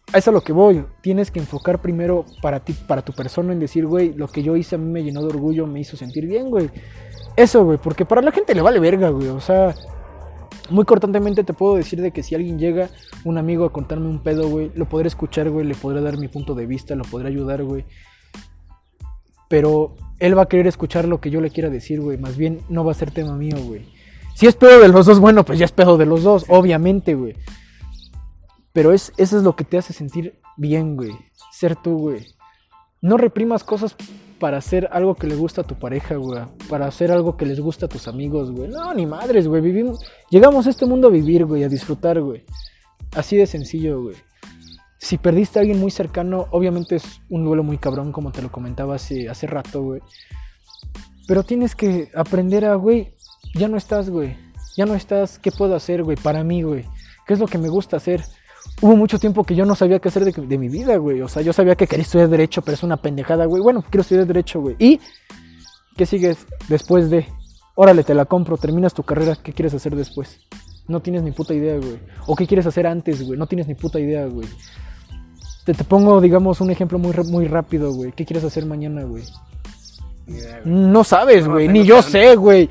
Eso es a lo que voy. Tienes que enfocar primero para ti, para tu persona, en decir, güey, lo que yo hice a mí me llenó de orgullo, me hizo sentir bien, güey. Eso, güey, porque para la gente le vale verga, güey. O sea, muy cortantemente te puedo decir de que si alguien llega, un amigo, a contarme un pedo, güey, lo podré escuchar, güey, le podré dar mi punto de vista, lo podré ayudar, güey. Pero él va a querer escuchar lo que yo le quiera decir, güey. Más bien no va a ser tema mío, güey. Si es pedo de los dos, bueno, pues ya es pedo de los dos, obviamente, güey. Pero es, eso es lo que te hace sentir bien, güey. Ser tú, güey. No reprimas cosas para hacer algo que le gusta a tu pareja, güey. Para hacer algo que les gusta a tus amigos, güey. No, ni madres, güey. Vivimos, llegamos a este mundo a vivir, güey, a disfrutar, güey. Así de sencillo, güey. Si perdiste a alguien muy cercano, obviamente es un duelo muy cabrón, como te lo comentaba hace, hace rato, güey. Pero tienes que aprender a, güey, ya no estás, güey. Ya no estás, ¿qué puedo hacer, güey? Para mí, güey. ¿Qué es lo que me gusta hacer? Hubo mucho tiempo que yo no sabía qué hacer de, de mi vida, güey. O sea, yo sabía que quería estudiar Derecho, pero es una pendejada, güey. Bueno, quiero estudiar Derecho, güey. ¿Y qué sigues después de? Órale, te la compro, terminas tu carrera, ¿qué quieres hacer después? No tienes ni puta idea, güey. ¿O qué quieres hacer antes, güey? No tienes ni puta idea, güey. Te, te pongo, digamos, un ejemplo muy, muy rápido, güey. ¿Qué quieres hacer mañana, güey? No sabes, güey. Ni yo sé, güey.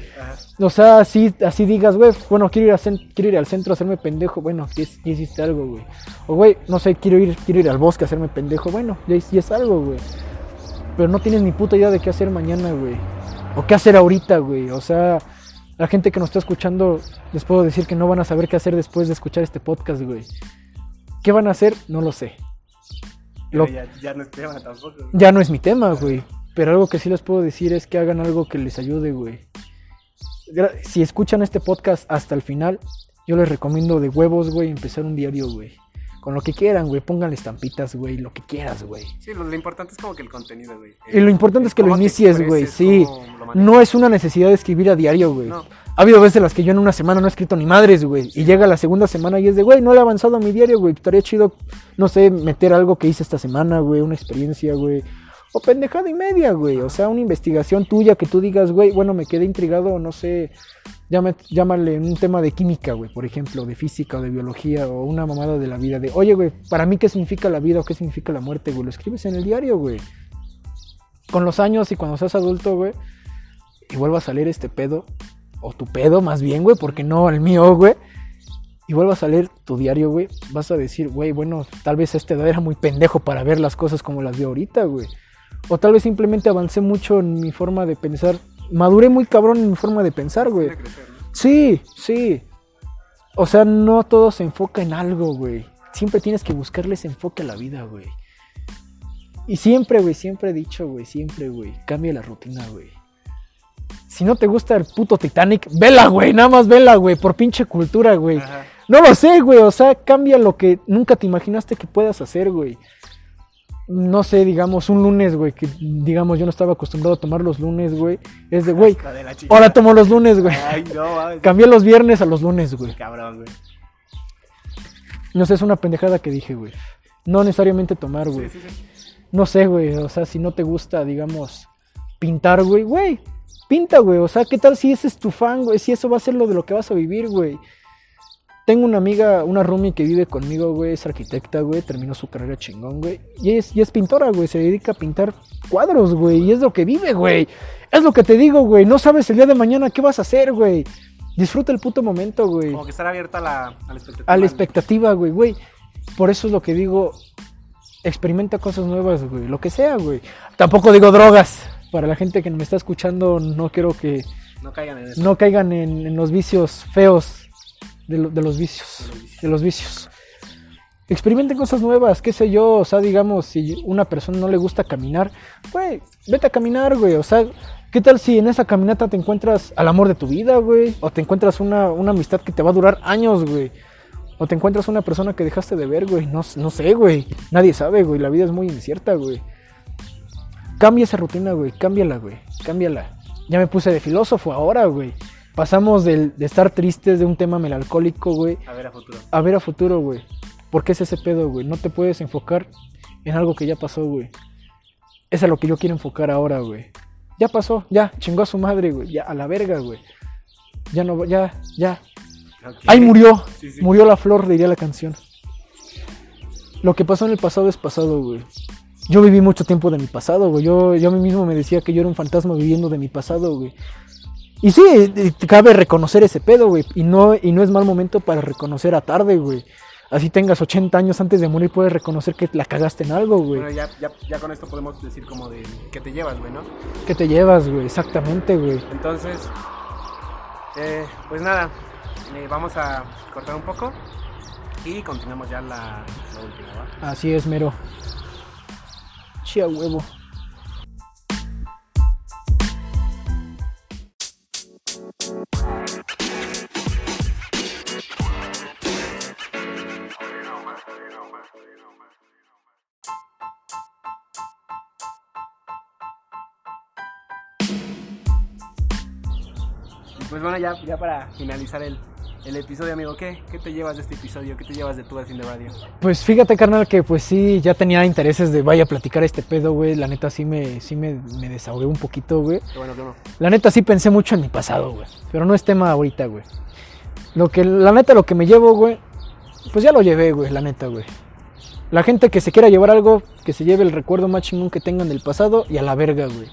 O sea, así, así digas, güey, bueno, quiero ir, a quiero ir al centro a hacerme pendejo. Bueno, ya, hiciste algo, güey. O, güey, no sé, quiero ir, quiero ir al bosque a hacerme pendejo. Bueno, ya, es- ya es algo, güey. Pero no tienes ni puta idea de qué hacer mañana, güey. O qué hacer ahorita, güey. O sea, La gente que nos está escuchando, les puedo decir que no van a saber qué hacer después de escuchar este podcast, güey. ¿Qué van a hacer? No lo sé. Lo- ya, ya no es tema tampoco. güey. Ya no es mi tema, güey. Pero algo que sí les puedo decir es que hagan algo que les ayude, güey. Si escuchan este podcast hasta el final, yo les recomiendo de huevos, güey, empezar un diario, güey. Con lo que quieran, güey. Pónganle estampitas, güey. Lo que quieras, güey. Sí, lo, lo importante es como que el contenido, güey. Y lo importante es que lo inicies, güey. Sí. No es una necesidad de escribir a diario, güey. No. Ha habido veces en las que yo en una semana no he escrito ni madres, güey. Y llega la segunda semana y es de, güey, no he avanzado a mi diario, güey. Estaría chido, no sé, meter algo que hice esta semana, güey. Una experiencia, güey. O pendejada y media, güey. O sea, una investigación tuya que tú digas, güey, bueno, me quedé intrigado, no sé. Llame- llámale un tema de química, güey, por ejemplo, de física o de biología o una mamada de la vida. De, oye, güey, para mí, ¿qué significa la vida o qué significa la muerte, güey? Lo escribes en el diario, güey. Con los años y cuando seas adulto, güey, y vuelva a salir este pedo, o tu pedo más bien, güey, porque no el mío, güey, y vuelva a salir tu diario, güey, vas a decir, güey, bueno, tal vez a esta edad era muy pendejo para ver las cosas como las veo ahorita, güey. O tal vez simplemente avancé mucho en mi forma de pensar, maduré muy cabrón en mi forma de pensar, güey. Sí, sí. O sea, no todo se enfoca en algo, güey. Siempre tienes que buscarle ese enfoque a la vida, güey. Y siempre, güey, siempre he dicho, güey, siempre, güey, cambia la rutina, güey. Si no te gusta el puto Titanic, vela, güey, nada más vela, güey, por pinche cultura, güey. No lo sé, güey, o sea, cambia lo que nunca te imaginaste que puedas hacer, güey. No sé, digamos, un lunes, güey, que digamos yo no estaba acostumbrado a tomar los lunes, güey. Es de, güey, ahora tomo los lunes, güey. Ay, no. Cambié los viernes a los lunes, güey. Cabrón, güey. No sé, es una pendejada que dije, güey. No necesariamente tomar, güey. Sí, sí, sí. No sé, güey. O sea, si no te gusta, digamos, pintar, güey, güey. Pinta, güey. O sea, ¿qué tal si ese es tu fan, güey? Si eso va a ser lo de lo que vas a vivir, güey. Tengo una amiga, una roomie que vive conmigo, güey. Es arquitecta, güey. Terminó su carrera chingón, güey. Y es, y es pintora, güey. Se dedica a pintar cuadros, güey. Y es lo que vive, güey. Es lo que te digo, güey. No sabes el día de mañana qué vas a hacer, güey. Disfruta el puto momento, güey. Como que estar abierta a la, a la expectativa. a la expectativa, güey, güey. Por eso es lo que digo, experimenta cosas nuevas, güey, lo que sea, güey. Tampoco digo drogas. Para la gente que me está escuchando, no quiero que No caigan en eso. no caigan en, en los vicios feos de, lo- de los vicios, De los vicios. de los vicios. Experimenten cosas nuevas, qué sé yo, o sea, digamos, si una persona no le gusta caminar, güey, vete a caminar, güey, o sea, ¿qué tal si en esa caminata te encuentras al amor de tu vida, güey? O te encuentras una, una amistad que te va a durar años, güey. O te encuentras una persona que dejaste de ver, güey, no, no sé, güey, nadie sabe, güey, la vida es muy incierta, güey. Cambia esa rutina, güey, cámbiala, güey, cámbiala. Ya me puse de filósofo ahora, güey. Pasamos del- de estar tristes de un tema melancólico, güey, A ver a futuro. a ver a futuro, güey. ¿Por qué es ese pedo, güey? No te puedes enfocar en algo que ya pasó, güey. Es a lo que yo quiero enfocar ahora, güey. Ya pasó, ya, chingó a su madre, güey. Ya, a la verga, güey. Ya no, ya, ya. Ok. Ahí murió. Sí, sí. Murió la flor, diría la canción. Lo que pasó en el pasado es pasado, güey. Yo viví mucho tiempo de mi pasado, güey. Yo, yo a mí mismo me decía que yo era un fantasma viviendo de mi pasado, güey. Y sí, cabe reconocer ese pedo, güey. Y no, y no es mal momento para reconocer a tarde, güey. Así tengas 80 años antes de morir, puedes reconocer que la cagaste en algo, güey. Bueno, ya, ya, ya con esto podemos decir como de que te llevas, güey, ¿no? ¿Qué te llevas, güey? Exactamente, güey. Entonces, eh, pues nada, eh, vamos a cortar un poco y continuamos ya la, la última, ¿va? Así es, mero. Chía huevo. Pues bueno, ya, ya para finalizar el, el episodio, amigo, ¿qué, ¿qué te llevas de este episodio? ¿Qué te llevas de tu Sin de Radio? Pues fíjate, carnal, que pues sí, ya tenía intereses de vaya a platicar este pedo, güey. La neta sí me, sí me, me desahogué un poquito, güey. Qué bueno, qué bueno. La neta sí pensé mucho en mi pasado, güey. Pero no es tema ahorita, güey. Lo que, la neta, lo que me llevo, güey, pues ya lo llevé, güey, la neta, güey. La gente que se quiera llevar algo, que se lleve el recuerdo más chingón que tengan del pasado y a la verga, güey.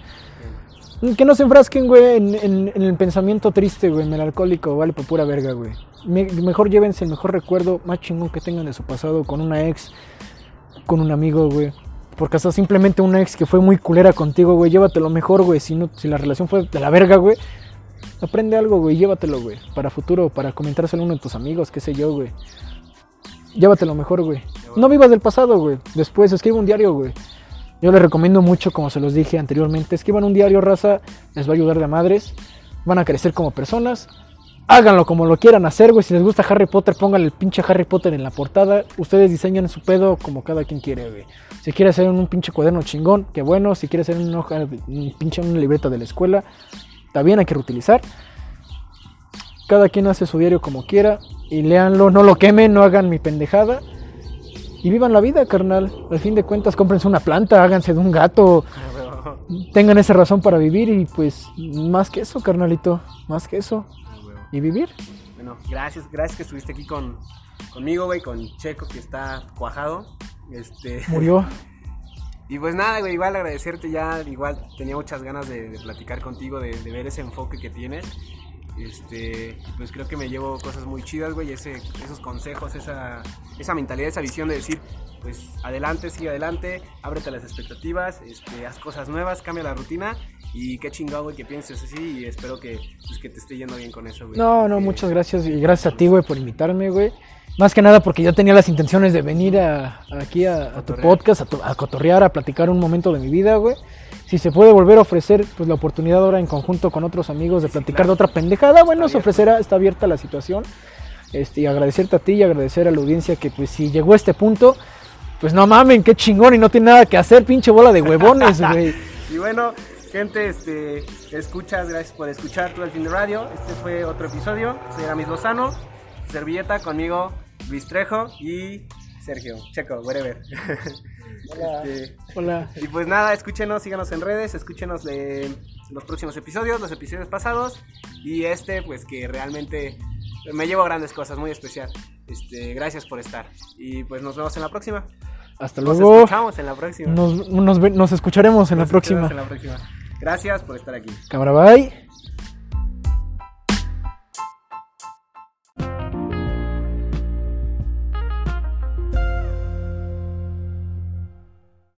Que no se enfrasquen, güey, en, en- en el pensamiento triste, güey, melancólico, vale por pura verga, güey. Me- mejor llévense el mejor recuerdo más chingón que tengan de su pasado con una ex, con un amigo, güey. Porque hasta simplemente una ex que fue muy culera contigo, güey, llévate lo mejor, güey. Si, no, si la relación fue de la verga, güey, aprende algo, güey, llévatelo, güey, para futuro, para comentárselo a uno de tus amigos, qué sé yo, güey. Llévatelo mejor, güey. No vivas del pasado, güey. Después escribe un diario, güey. Yo les recomiendo mucho, como se los dije anteriormente, escriban un diario, raza, les va a ayudar de madres. Van a crecer como personas. Háganlo como lo quieran hacer, güey. Si les gusta Harry Potter, pónganle el pinche Harry Potter en la portada. Ustedes diseñan su pedo como cada quien quiere, güey. Si quiere hacer un pinche cuaderno chingón, qué bueno. Si quiere hacer una hoja, un pinche libreta de la escuela, bien, hay que reutilizar. Cada quien hace su diario como quiera. Y léanlo, no lo quemen, no hagan mi pendejada. Y vivan la vida, carnal. Al fin de cuentas, cómprense una planta, háganse de un gato. Tengan esa razón para vivir y pues más que eso, carnalito. Más que eso. Y vivir. Bueno, gracias, gracias que estuviste aquí con, conmigo, güey, con Checo que está cuajado. Este, Murió. Y pues nada, güey, igual agradecerte ya, igual tenía muchas ganas de, de platicar contigo, de, de ver ese enfoque que tienes. Este, pues creo que me llevo cosas muy chidas, güey, ese, esos consejos, esa, esa mentalidad, esa visión de decir, pues adelante, sigue adelante, ábrete a las expectativas, este, haz cosas nuevas, cambia la rutina y qué chingado, güey, que pienses así y espero que, pues, que te esté yendo bien con eso, güey. No, no, Porque- muchas gracias y gracias a ti, güey, por invitarme, güey. Más que nada porque yo tenía las intenciones de venir a, aquí a, a tu podcast, a, tu- a cotorrear, a platicar un momento de mi vida, güey. Si se puede volver a ofrecer pues la oportunidad ahora en conjunto con otros amigos de Sí, platicar claro. de otra pendejada, bueno, Está se ofrecerá, está abierta la situación. Este, y agradecerte a ti y agradecer a la audiencia que pues si llegó a este punto, pues no mamen, qué chingón y no tiene nada que hacer, pinche bola de huevones, güey. Y bueno, gente, este, escuchas, gracias por escuchar todo el fin de radio. Este fue otro episodio. Soy Aramis Lozano, servilleta conmigo, Luis Trejo y Sergio, Checo, whatever. Hola. Este, Hola. y pues nada, escúchenos, síganos en redes, escúchenos de los próximos episodios, los episodios pasados y este, pues que realmente me llevo grandes cosas, muy especial. Este, gracias por estar y pues nos vemos en la próxima. Hasta Nos luego. escuchamos en la próxima. Nos, nos, nos escucharemos en la Nos próxima. en la próxima. Gracias por estar aquí. Cabra, bye.